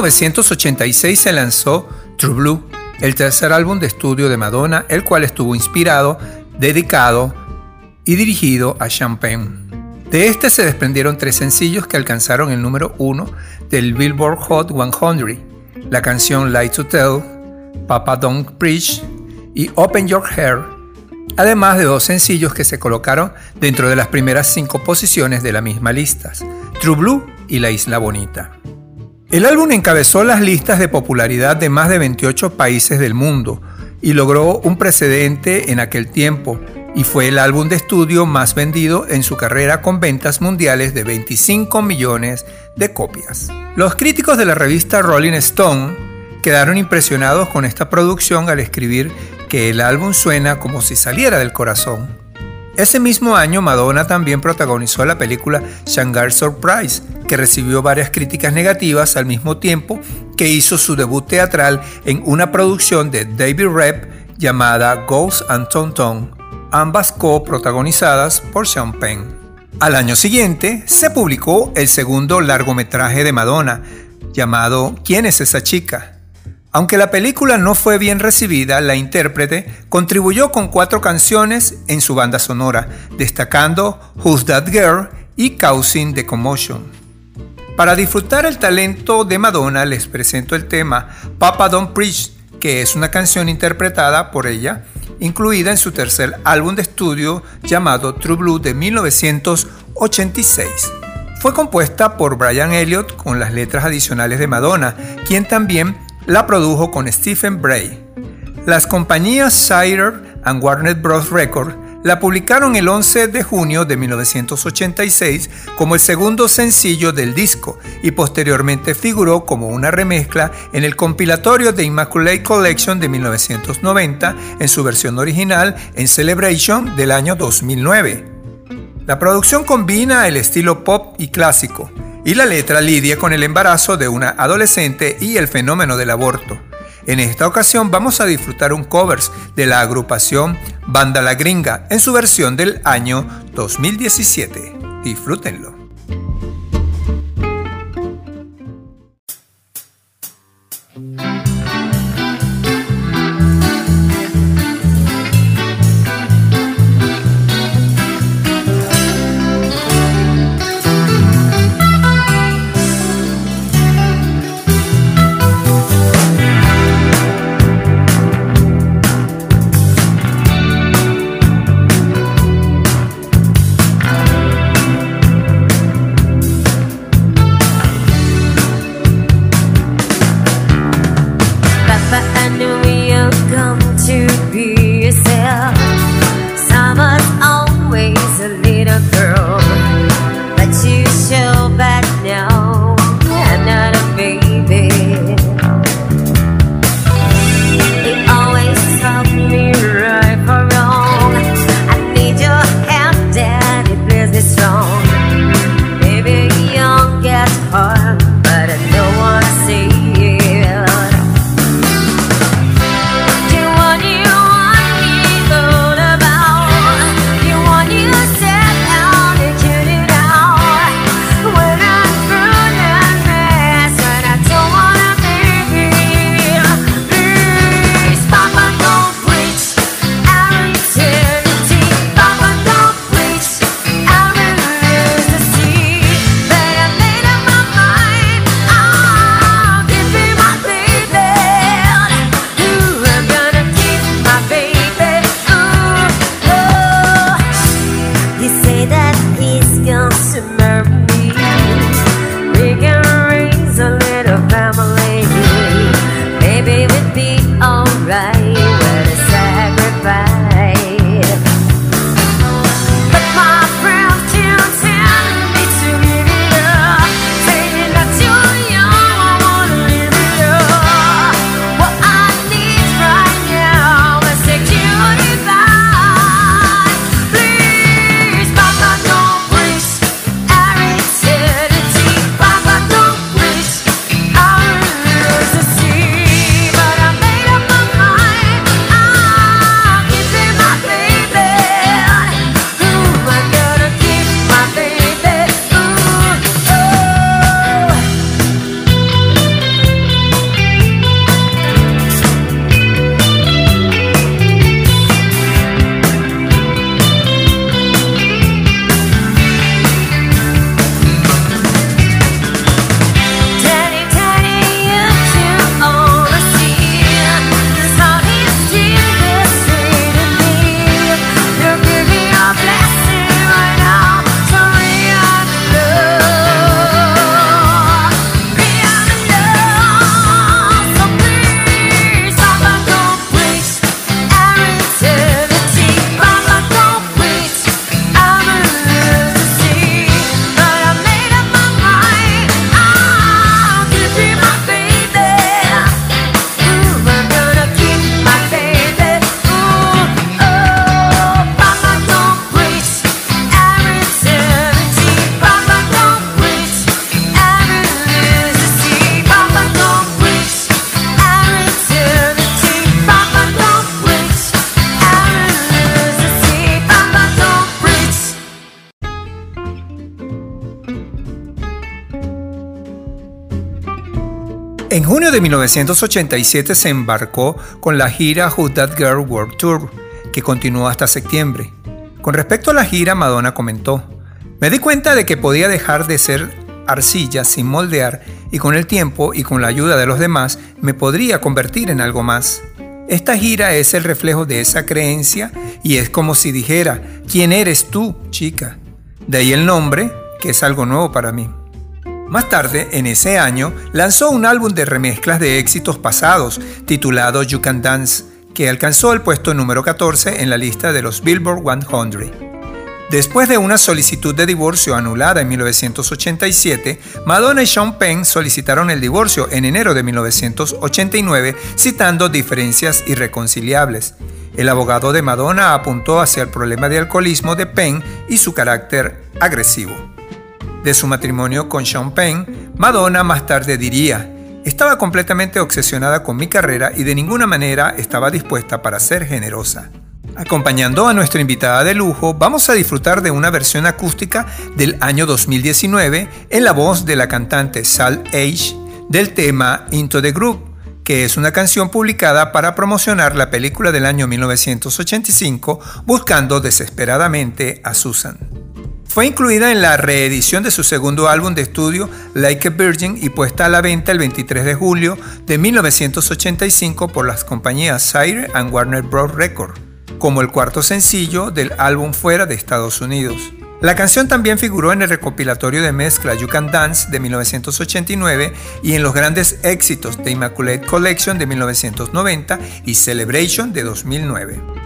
1986 se lanzó True Blue, el tercer álbum de estudio de Madonna, el cual estuvo inspirado, dedicado y dirigido a Champagne. De este se desprendieron tres sencillos que alcanzaron el número uno del Billboard Hot 100, la canción Light to Tell, Papa Don't Preach y Open Your Hair, además de dos sencillos que se colocaron dentro de las primeras cinco posiciones de la misma lista, True Blue y La Isla Bonita. El álbum encabezó las listas de popularidad de más de 28 países del mundo y logró un precedente en aquel tiempo, y fue el álbum de estudio más vendido en su carrera con ventas mundiales de 25 millones de copias. Los críticos de la revista Rolling Stone quedaron impresionados con esta producción al escribir que el álbum suena como si saliera del corazón. Ese mismo año Madonna también protagonizó la película Shanghai Surprise, que recibió varias críticas negativas al mismo tiempo que hizo su debut teatral en una producción de David Rep llamada Ghost and Tonton, ambas co-protagonizadas por Sean Penn. Al año siguiente se publicó el segundo largometraje de Madonna, llamado ¿Quién es esa chica?, aunque la película no fue bien recibida, la intérprete contribuyó con cuatro canciones en su banda sonora, destacando Who's That Girl y Causing the Commotion. Para disfrutar el talento de Madonna les presento el tema Papa Don't Preach, que es una canción interpretada por ella, incluida en su tercer álbum de estudio llamado True Blue de 1986. Fue compuesta por Brian Elliott con las letras adicionales de Madonna, quien también la produjo con Stephen Bray. Las compañías Sire and Warner Bros. Records la publicaron el 11 de junio de 1986 como el segundo sencillo del disco y posteriormente figuró como una remezcla en el compilatorio de Immaculate Collection de 1990 en su versión original en Celebration del año 2009. La producción combina el estilo pop y clásico, y la letra lidia con el embarazo de una adolescente y el fenómeno del aborto. En esta ocasión vamos a disfrutar un covers de la agrupación Banda La Gringa en su versión del año 2017. Disfrútenlo. 1987 se embarcó con la gira Who That Girl World Tour, que continuó hasta septiembre. Con respecto a la gira, Madonna comentó, me di cuenta de que podía dejar de ser arcilla sin moldear y con el tiempo y con la ayuda de los demás me podría convertir en algo más. Esta gira es el reflejo de esa creencia y es como si dijera, ¿quién eres tú, chica? De ahí el nombre, que es algo nuevo para mí. Más tarde, en ese año, lanzó un álbum de remezclas de éxitos pasados titulado You Can Dance, que alcanzó el puesto número 14 en la lista de los Billboard 100. Después de una solicitud de divorcio anulada en 1987, Madonna y Sean Penn solicitaron el divorcio en enero de 1989, citando diferencias irreconciliables. El abogado de Madonna apuntó hacia el problema de alcoholismo de Penn y su carácter agresivo. De su matrimonio con Sean Penn, Madonna más tarde diría, estaba completamente obsesionada con mi carrera y de ninguna manera estaba dispuesta para ser generosa. Acompañando a nuestra invitada de lujo, vamos a disfrutar de una versión acústica del año 2019 en la voz de la cantante Sal Age del tema Into the Group, que es una canción publicada para promocionar la película del año 1985 Buscando desesperadamente a Susan. Fue incluida en la reedición de su segundo álbum de estudio Like a Virgin y puesta a la venta el 23 de julio de 1985 por las compañías Sire and Warner Bros. Records, como el cuarto sencillo del álbum fuera de Estados Unidos. La canción también figuró en el recopilatorio de mezcla You Can Dance de 1989 y en los grandes éxitos de Immaculate Collection de 1990 y Celebration de 2009.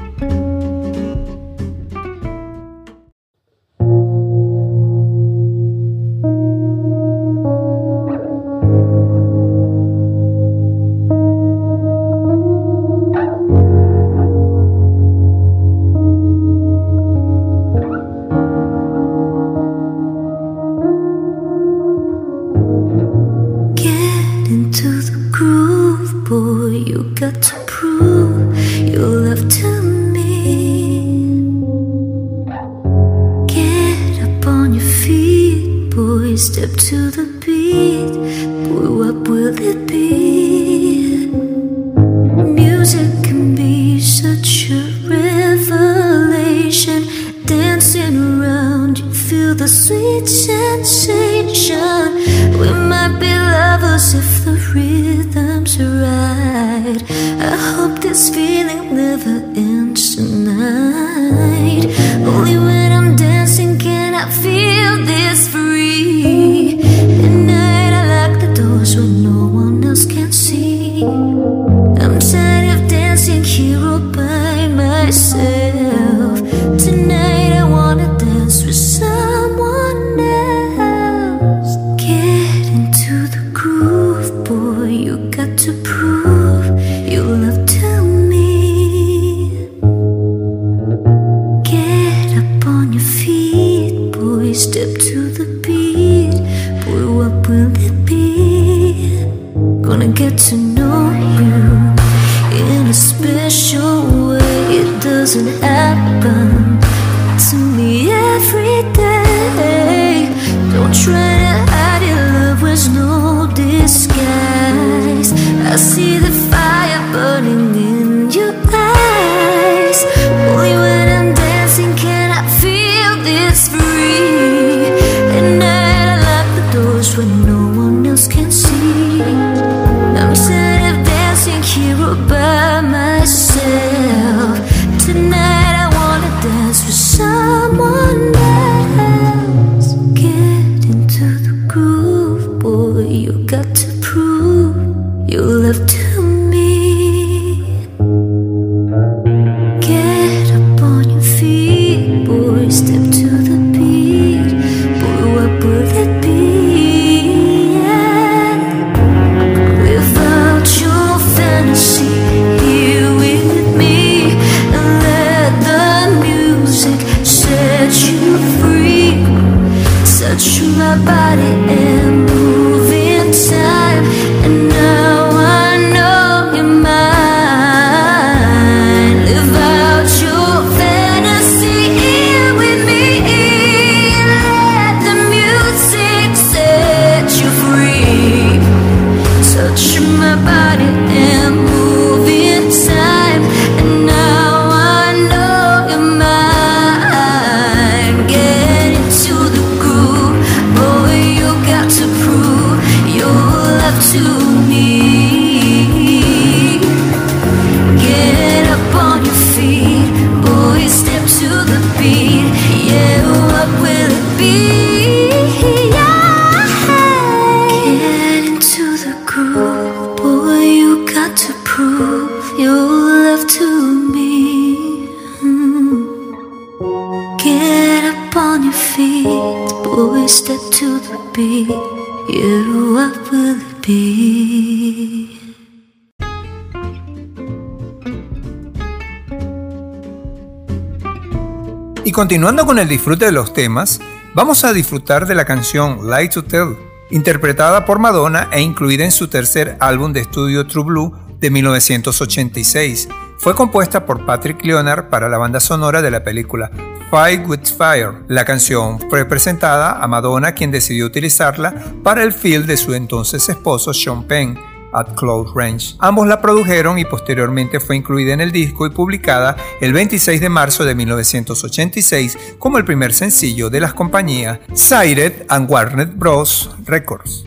Continuando con el disfrute de los temas, vamos a disfrutar de la canción Lie to Tell, interpretada por Madonna e incluida en su tercer álbum de estudio True Blue de 1986. Fue compuesta por Patrick Leonard para la banda sonora de la película Fight with Fire. La canción fue presentada a Madonna, quien decidió utilizarla para el film de su entonces esposo Sean Penn at Close Range. Ambos la produjeron y posteriormente fue incluida en el disco y publicada el 26 de marzo de 1986 como el primer sencillo de las compañías Sired and Warner Bros. Records.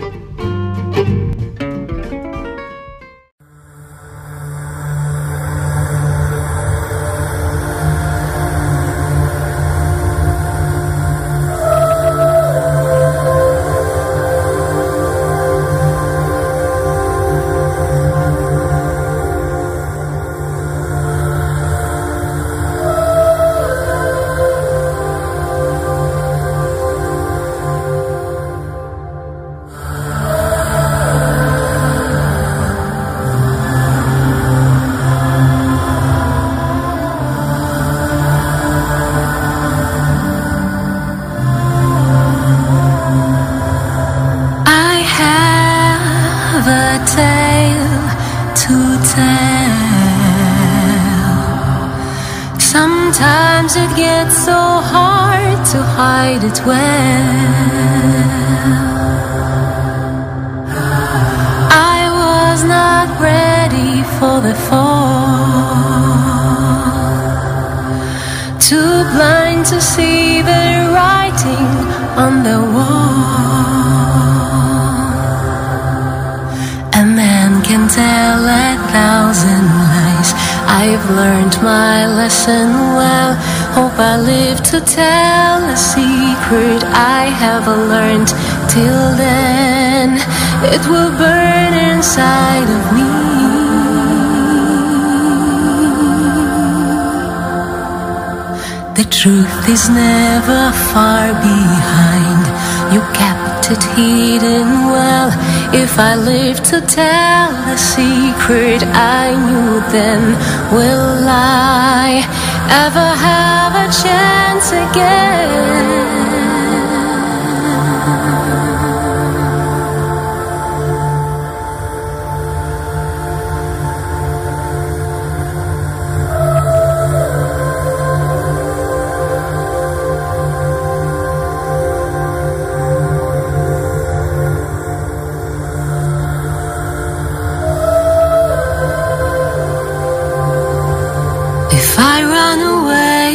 Sometimes it gets so hard to hide it well. I was not ready for the fall. Too blind to see the writing on the wall. A man can tell a thousand lies. I've learned my lesson well. Hope I live to tell a secret I have learned. Till then, it will burn inside of me. The truth is never far behind. You kept it hidden well. If I live to tell the secret I knew then, will I ever have a chance again? Run away,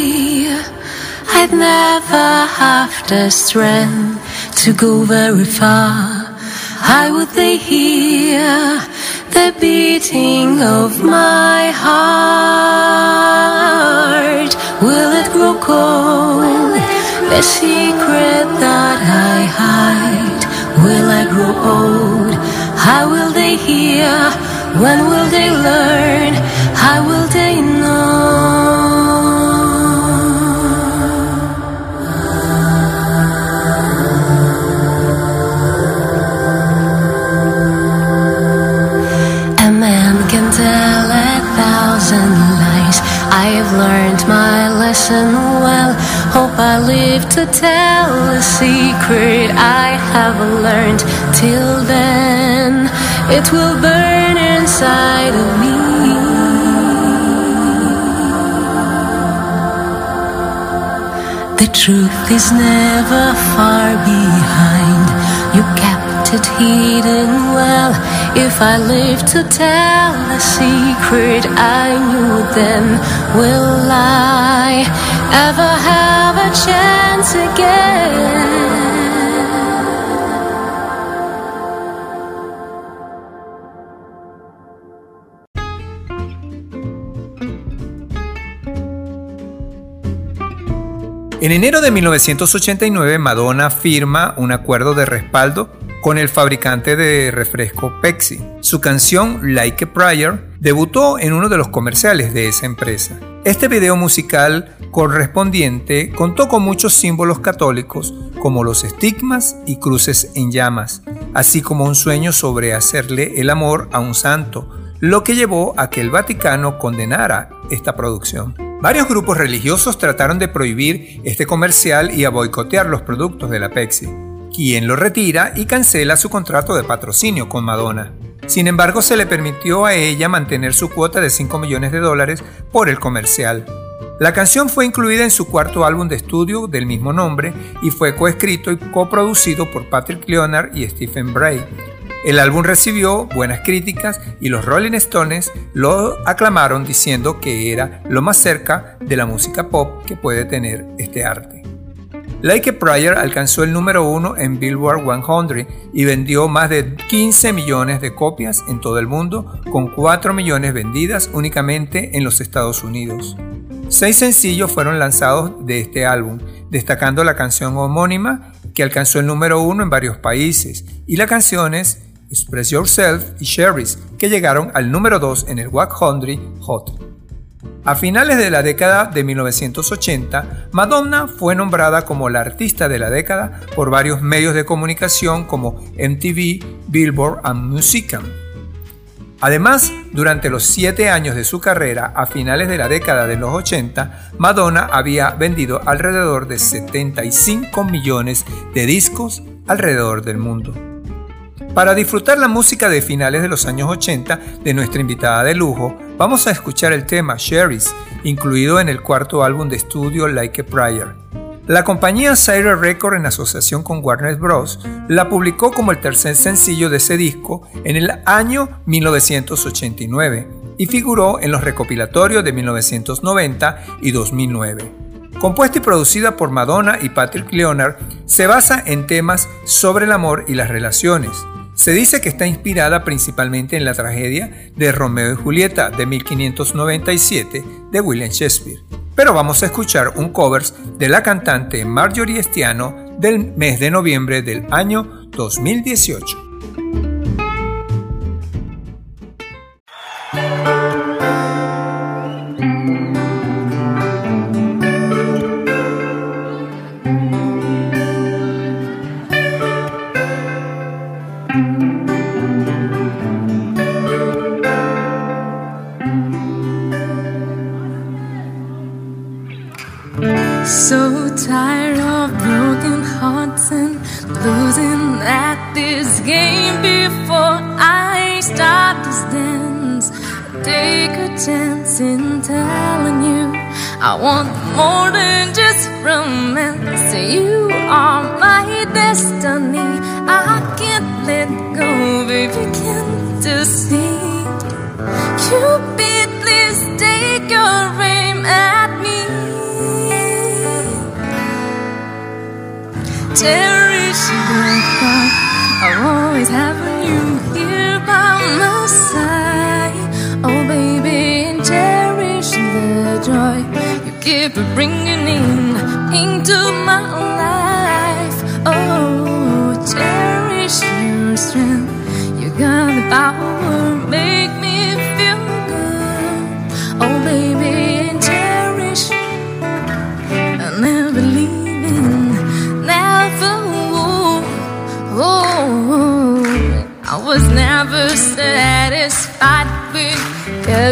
I'd never have the strength to go very far. How would they hear the beating of my heart? Will it grow cold? The secret that I hide. Will I grow old? How will they hear? When will they learn? How will they know? My lesson well. Hope I live to tell the secret I have learned. Till then, it will burn inside of me. The truth is never far behind. You kept it hidden well. If I live to tell the secret I knew then, will I ever have a chance again? En enero de 1989, Madonna firma un acuerdo de respaldo con el fabricante de refresco Pepsi. Su canción Like a Prayer debutó en uno de los comerciales de esa empresa. Este video musical correspondiente contó con muchos símbolos católicos como los estigmas y cruces en llamas, así como un sueño sobre hacerle el amor a un santo, lo que llevó a que el Vaticano condenara esta producción. Varios grupos religiosos trataron de prohibir este comercial y a boicotear los productos de la Pepsi, quien lo retira y cancela su contrato de patrocinio con Madonna. Sin embargo, se le permitió a ella mantener su cuota de 5 millones de dólares por el comercial. La canción fue incluida en su cuarto álbum de estudio del mismo nombre y fue coescrito y coproducido por Patrick Leonard y Stephen Bray. El álbum recibió buenas críticas y los Rolling Stones lo aclamaron diciendo que era lo más cerca de la música pop que puede tener este arte. Like a Prayer alcanzó el número uno en Billboard 100 y vendió más de 15 millones de copias en todo el mundo, con 4 millones vendidas únicamente en los Estados Unidos. Seis sencillos fueron lanzados de este álbum, destacando la canción homónima que alcanzó el número uno en varios países y las canciones Express Yourself y Sherry's que llegaron al número 2 en el 100 Hot. A finales de la década de 1980, Madonna fue nombrada como la artista de la década por varios medios de comunicación como MTV, Billboard y Musicam. Además, durante los siete años de su carrera, a finales de la década de los 80, Madonna había vendido alrededor de 75 millones de discos alrededor del mundo. Para disfrutar la música de finales de los años 80 de nuestra invitada de lujo, vamos a escuchar el tema Sherry's, incluido en el cuarto álbum de estudio Like a Prayer. La compañía Sire Record en asociación con Warner Bros. la publicó como el tercer sencillo de ese disco en el año 1989 y figuró en los recopilatorios de 1990 y 2009. Compuesta y producida por Madonna y Patrick Leonard, se basa en temas sobre el amor y las relaciones. Se dice que está inspirada principalmente en la tragedia de Romeo y Julieta de 1597 de William Shakespeare. Pero vamos a escuchar un cover de la cantante Marjorie Estiano del mes de noviembre del año 2018. game before I stop this dance. Take a chance in telling you I want more than just romance. You are my destiny. I can't let go, baby. Can't you see? Cupid, please take your aim at me. Cherish your heart of always having you here by my side. Oh, baby, and cherish the joy you keep bringing in into my life. Oh, cherish your strength. You got the power,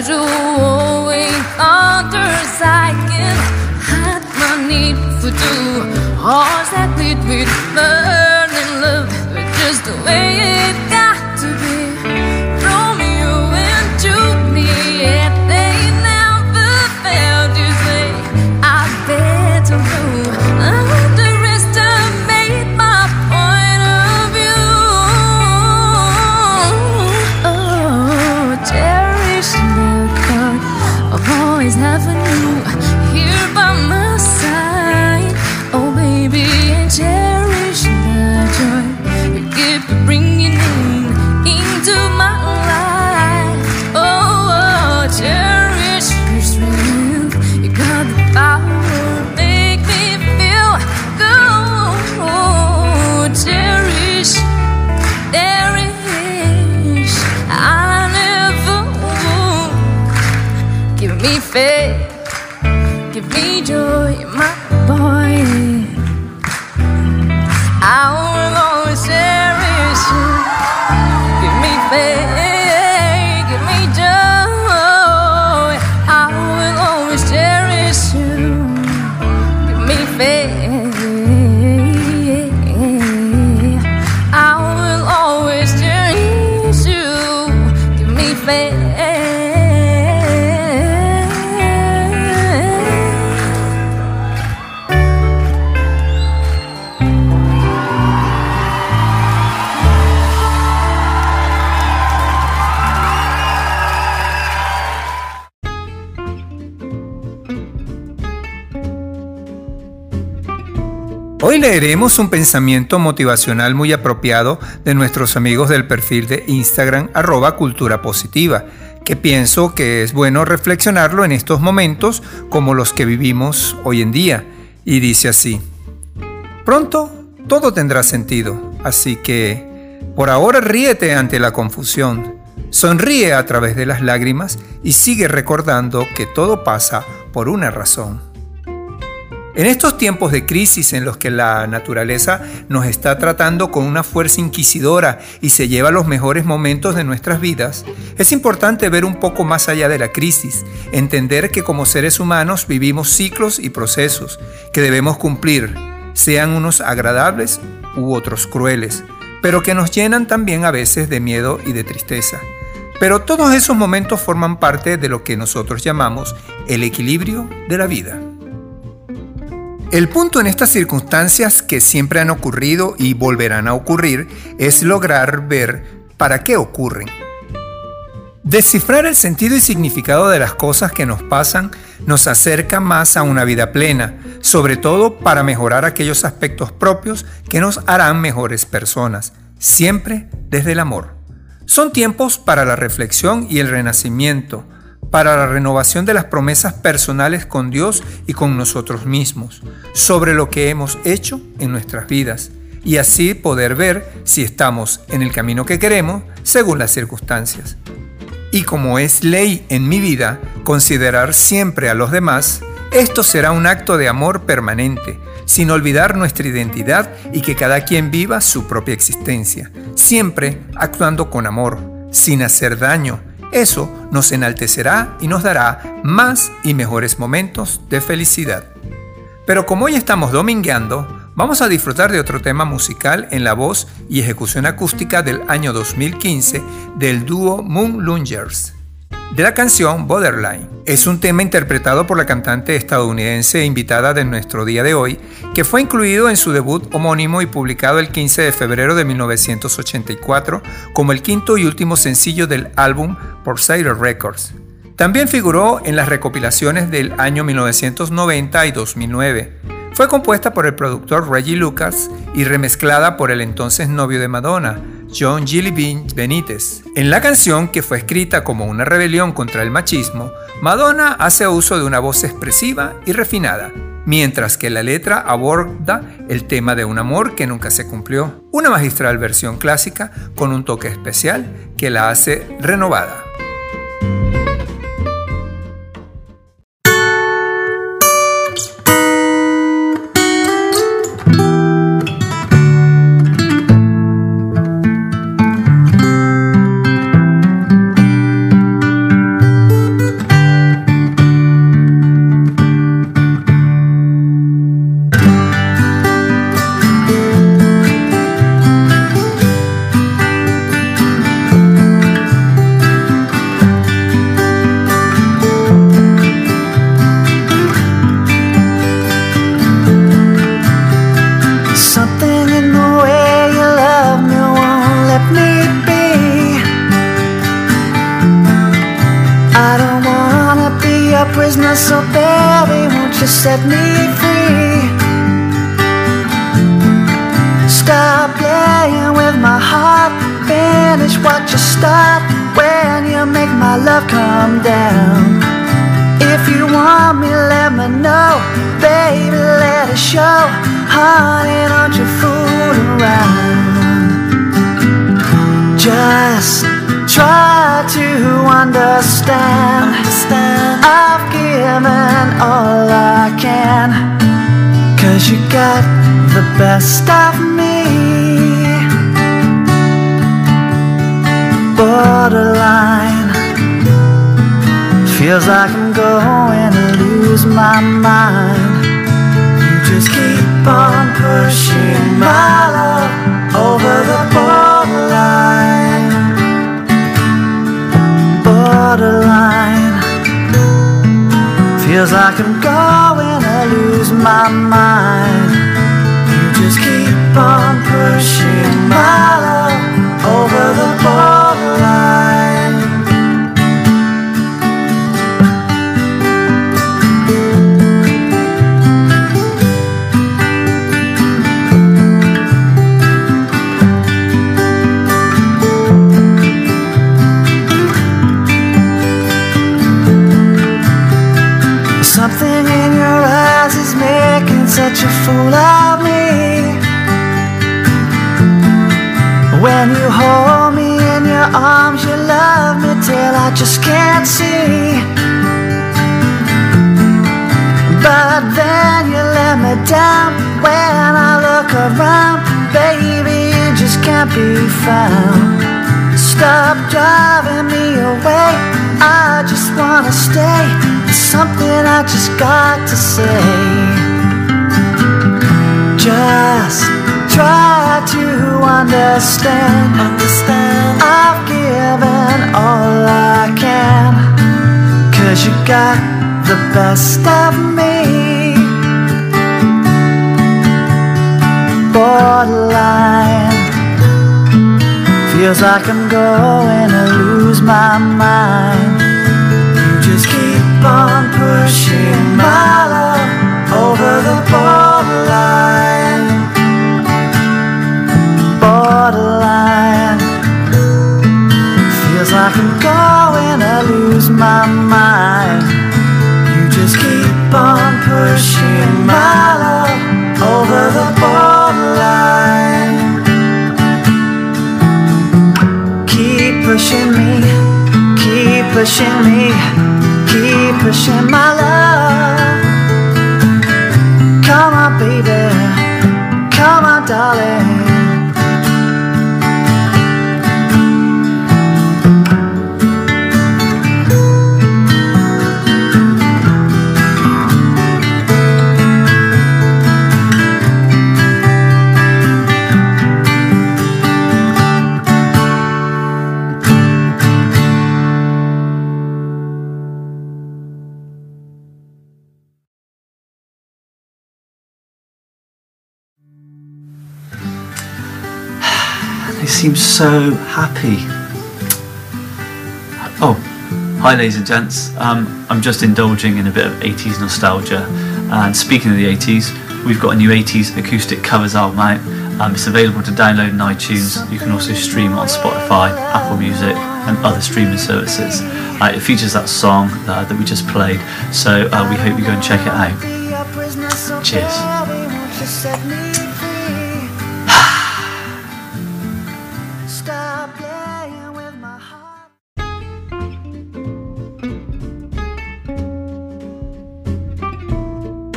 casual encounters. I can hide my need for two hearts that beat with burning love, but just the way Leeremos un pensamiento motivacional muy apropiado de nuestros amigos del perfil de Instagram arroba cultura positiva, que pienso que es bueno reflexionarlo en estos momentos como los que vivimos hoy en día. Y dice así, pronto todo tendrá sentido, así que por ahora ríete ante la confusión, sonríe a través de las lágrimas y sigue recordando que todo pasa por una razón. En estos tiempos de crisis en los que la naturaleza nos está tratando con una fuerza inquisidora y se lleva los mejores momentos de nuestras vidas, es importante ver un poco más allá de la crisis, entender que como seres humanos vivimos ciclos y procesos que debemos cumplir, sean unos agradables u otros crueles, pero que nos llenan también a veces de miedo y de tristeza. Pero todos esos momentos forman parte de lo que nosotros llamamos el equilibrio de la vida. El punto en estas circunstancias que siempre han ocurrido y volverán a ocurrir es lograr ver para qué ocurren. Descifrar el sentido y significado de las cosas que nos pasan nos acerca más a una vida plena, sobre todo para mejorar aquellos aspectos propios que nos harán mejores personas, siempre desde el amor. Son tiempos para la reflexión y el renacimiento, para la renovación de las promesas personales con Dios y con nosotros mismos, sobre lo que hemos hecho en nuestras vidas, y así poder ver si estamos en el camino que queremos según las circunstancias. Y como es ley en mi vida considerar siempre a los demás, esto será un acto de amor permanente, sin olvidar nuestra identidad y que cada quien viva su propia existencia, siempre actuando con amor, sin hacer daño, eso nos enaltecerá y nos dará más y mejores momentos de felicidad. Pero como hoy estamos domingueando, vamos a disfrutar de otro tema musical en la voz y ejecución acústica del año 2015 del dúo Moon Lungers. De la canción Borderline. Es un tema interpretado por la cantante estadounidense invitada de nuestro día de hoy, que fue incluido en su debut homónimo y publicado el 15 de febrero de 1984 como el quinto y último sencillo del álbum Sire Records. También figuró en las recopilaciones del año 1990 y 2009. Fue compuesta por el productor Reggie Lucas y remezclada por el entonces novio de Madonna, John Gilly Benítez. En la canción, que fue escrita como una rebelión contra el machismo, Madonna hace uso de una voz expresiva y refinada, mientras que la letra aborda el tema de un amor que nunca se cumplió. Una magistral versión clásica con un toque especial que la hace renovada. Feels like I'm going to lose my mind. You just keep on pushing my love over the borderline. Borderline. Feels like I'm going to lose my mind. You just keep on pushing my I just can't see. But then you let me down when I look around. Baby, you just can't be found. Stop driving me away. I just wanna stay. There's something I just got to say. Just try to understand. Understand. I've given all I can. Cause you got the best of me. Borderline. Feels like I'm going to lose my mind. You just keep on pushing my love over the borderline. Borderline. Lose my mind. You just keep on pushing my love over the borderline. Keep pushing me, keep pushing me, keep pushing my love. So happy. Oh, hi, ladies and gents. Um, I'm just indulging in a bit of 80s nostalgia. And speaking of the 80s, we've got a new 80s acoustic covers album out. Um, it's available to download in iTunes. You can also stream on Spotify, Apple Music, and other streaming services. Uh, it features that song uh, that we just played, so uh, we hope you go and check it out. Cheers.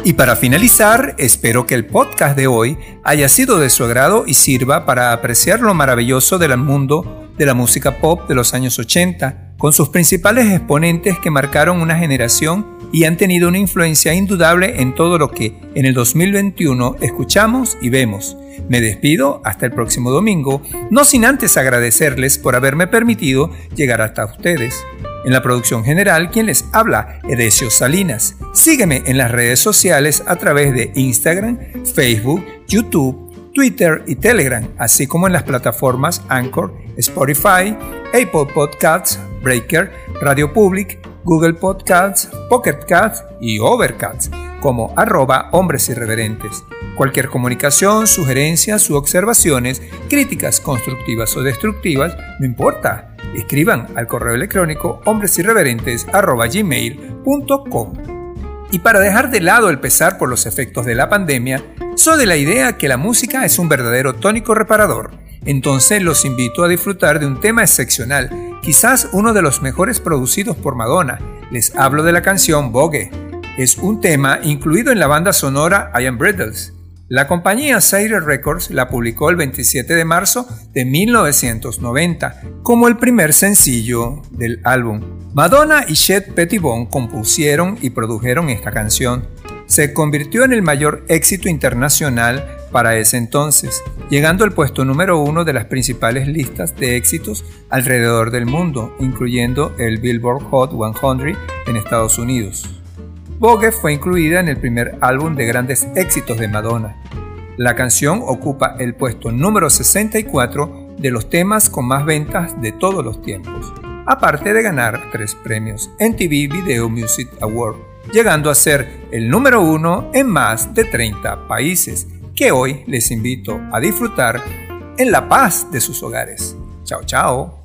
Y para finalizar, espero que el podcast de hoy haya sido de su agrado y sirva para apreciar lo maravilloso del mundo de la música pop de los años 80, con sus principales exponentes que marcaron una generación y han tenido una influencia indudable en todo lo que en el 2021 escuchamos y vemos. Me despido hasta el próximo domingo, no sin antes agradecerles por haberme permitido llegar hasta ustedes. En la producción general, quien les habla, Edesio Salinas. Sígueme en las redes sociales a través de Instagram, Facebook, YouTube, Twitter y Telegram, así como en las plataformas Anchor, Spotify, Apple Podcasts, Breaker, Radio Public, Google Podcasts, Pocket Casts y Overcast, como arroba hombres irreverentes. Cualquier comunicación, sugerencias u observaciones, críticas constructivas o destructivas, no importa. Escriban al correo electrónico hombresirreverentes.gmail.com Y para dejar de lado el pesar por los efectos de la pandemia, soy de la idea que la música es un verdadero tónico reparador. Entonces los invito a disfrutar de un tema excepcional, quizás uno de los mejores producidos por Madonna. Les hablo de la canción Vogue. Es un tema incluido en la banda sonora I Am Brittles. La compañía Sire Records la publicó el 27 de marzo de 1990 como el primer sencillo del álbum. Madonna y Chet Pettibone compusieron y produjeron esta canción. Se convirtió en el mayor éxito internacional para ese entonces, llegando al puesto número uno de las principales listas de éxitos alrededor del mundo, incluyendo el Billboard Hot 100 en Estados Unidos. Vogue fue incluida en el primer álbum de grandes éxitos de Madonna. La canción ocupa el puesto número 64 de los temas con más ventas de todos los tiempos, aparte de ganar tres premios MTV Video Music Award, llegando a ser el número uno en más de 30 países, que hoy les invito a disfrutar en la paz de sus hogares. Chao, chao.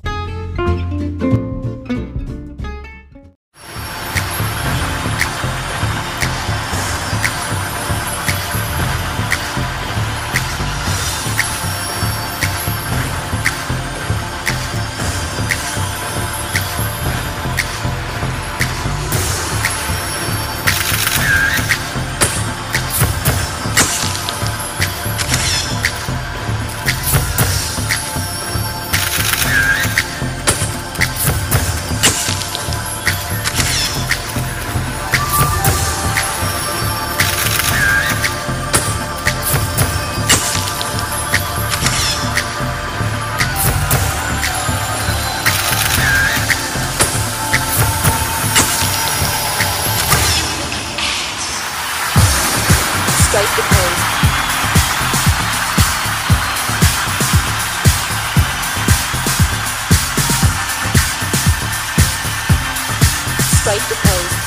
Strike the pose. Strike the pose.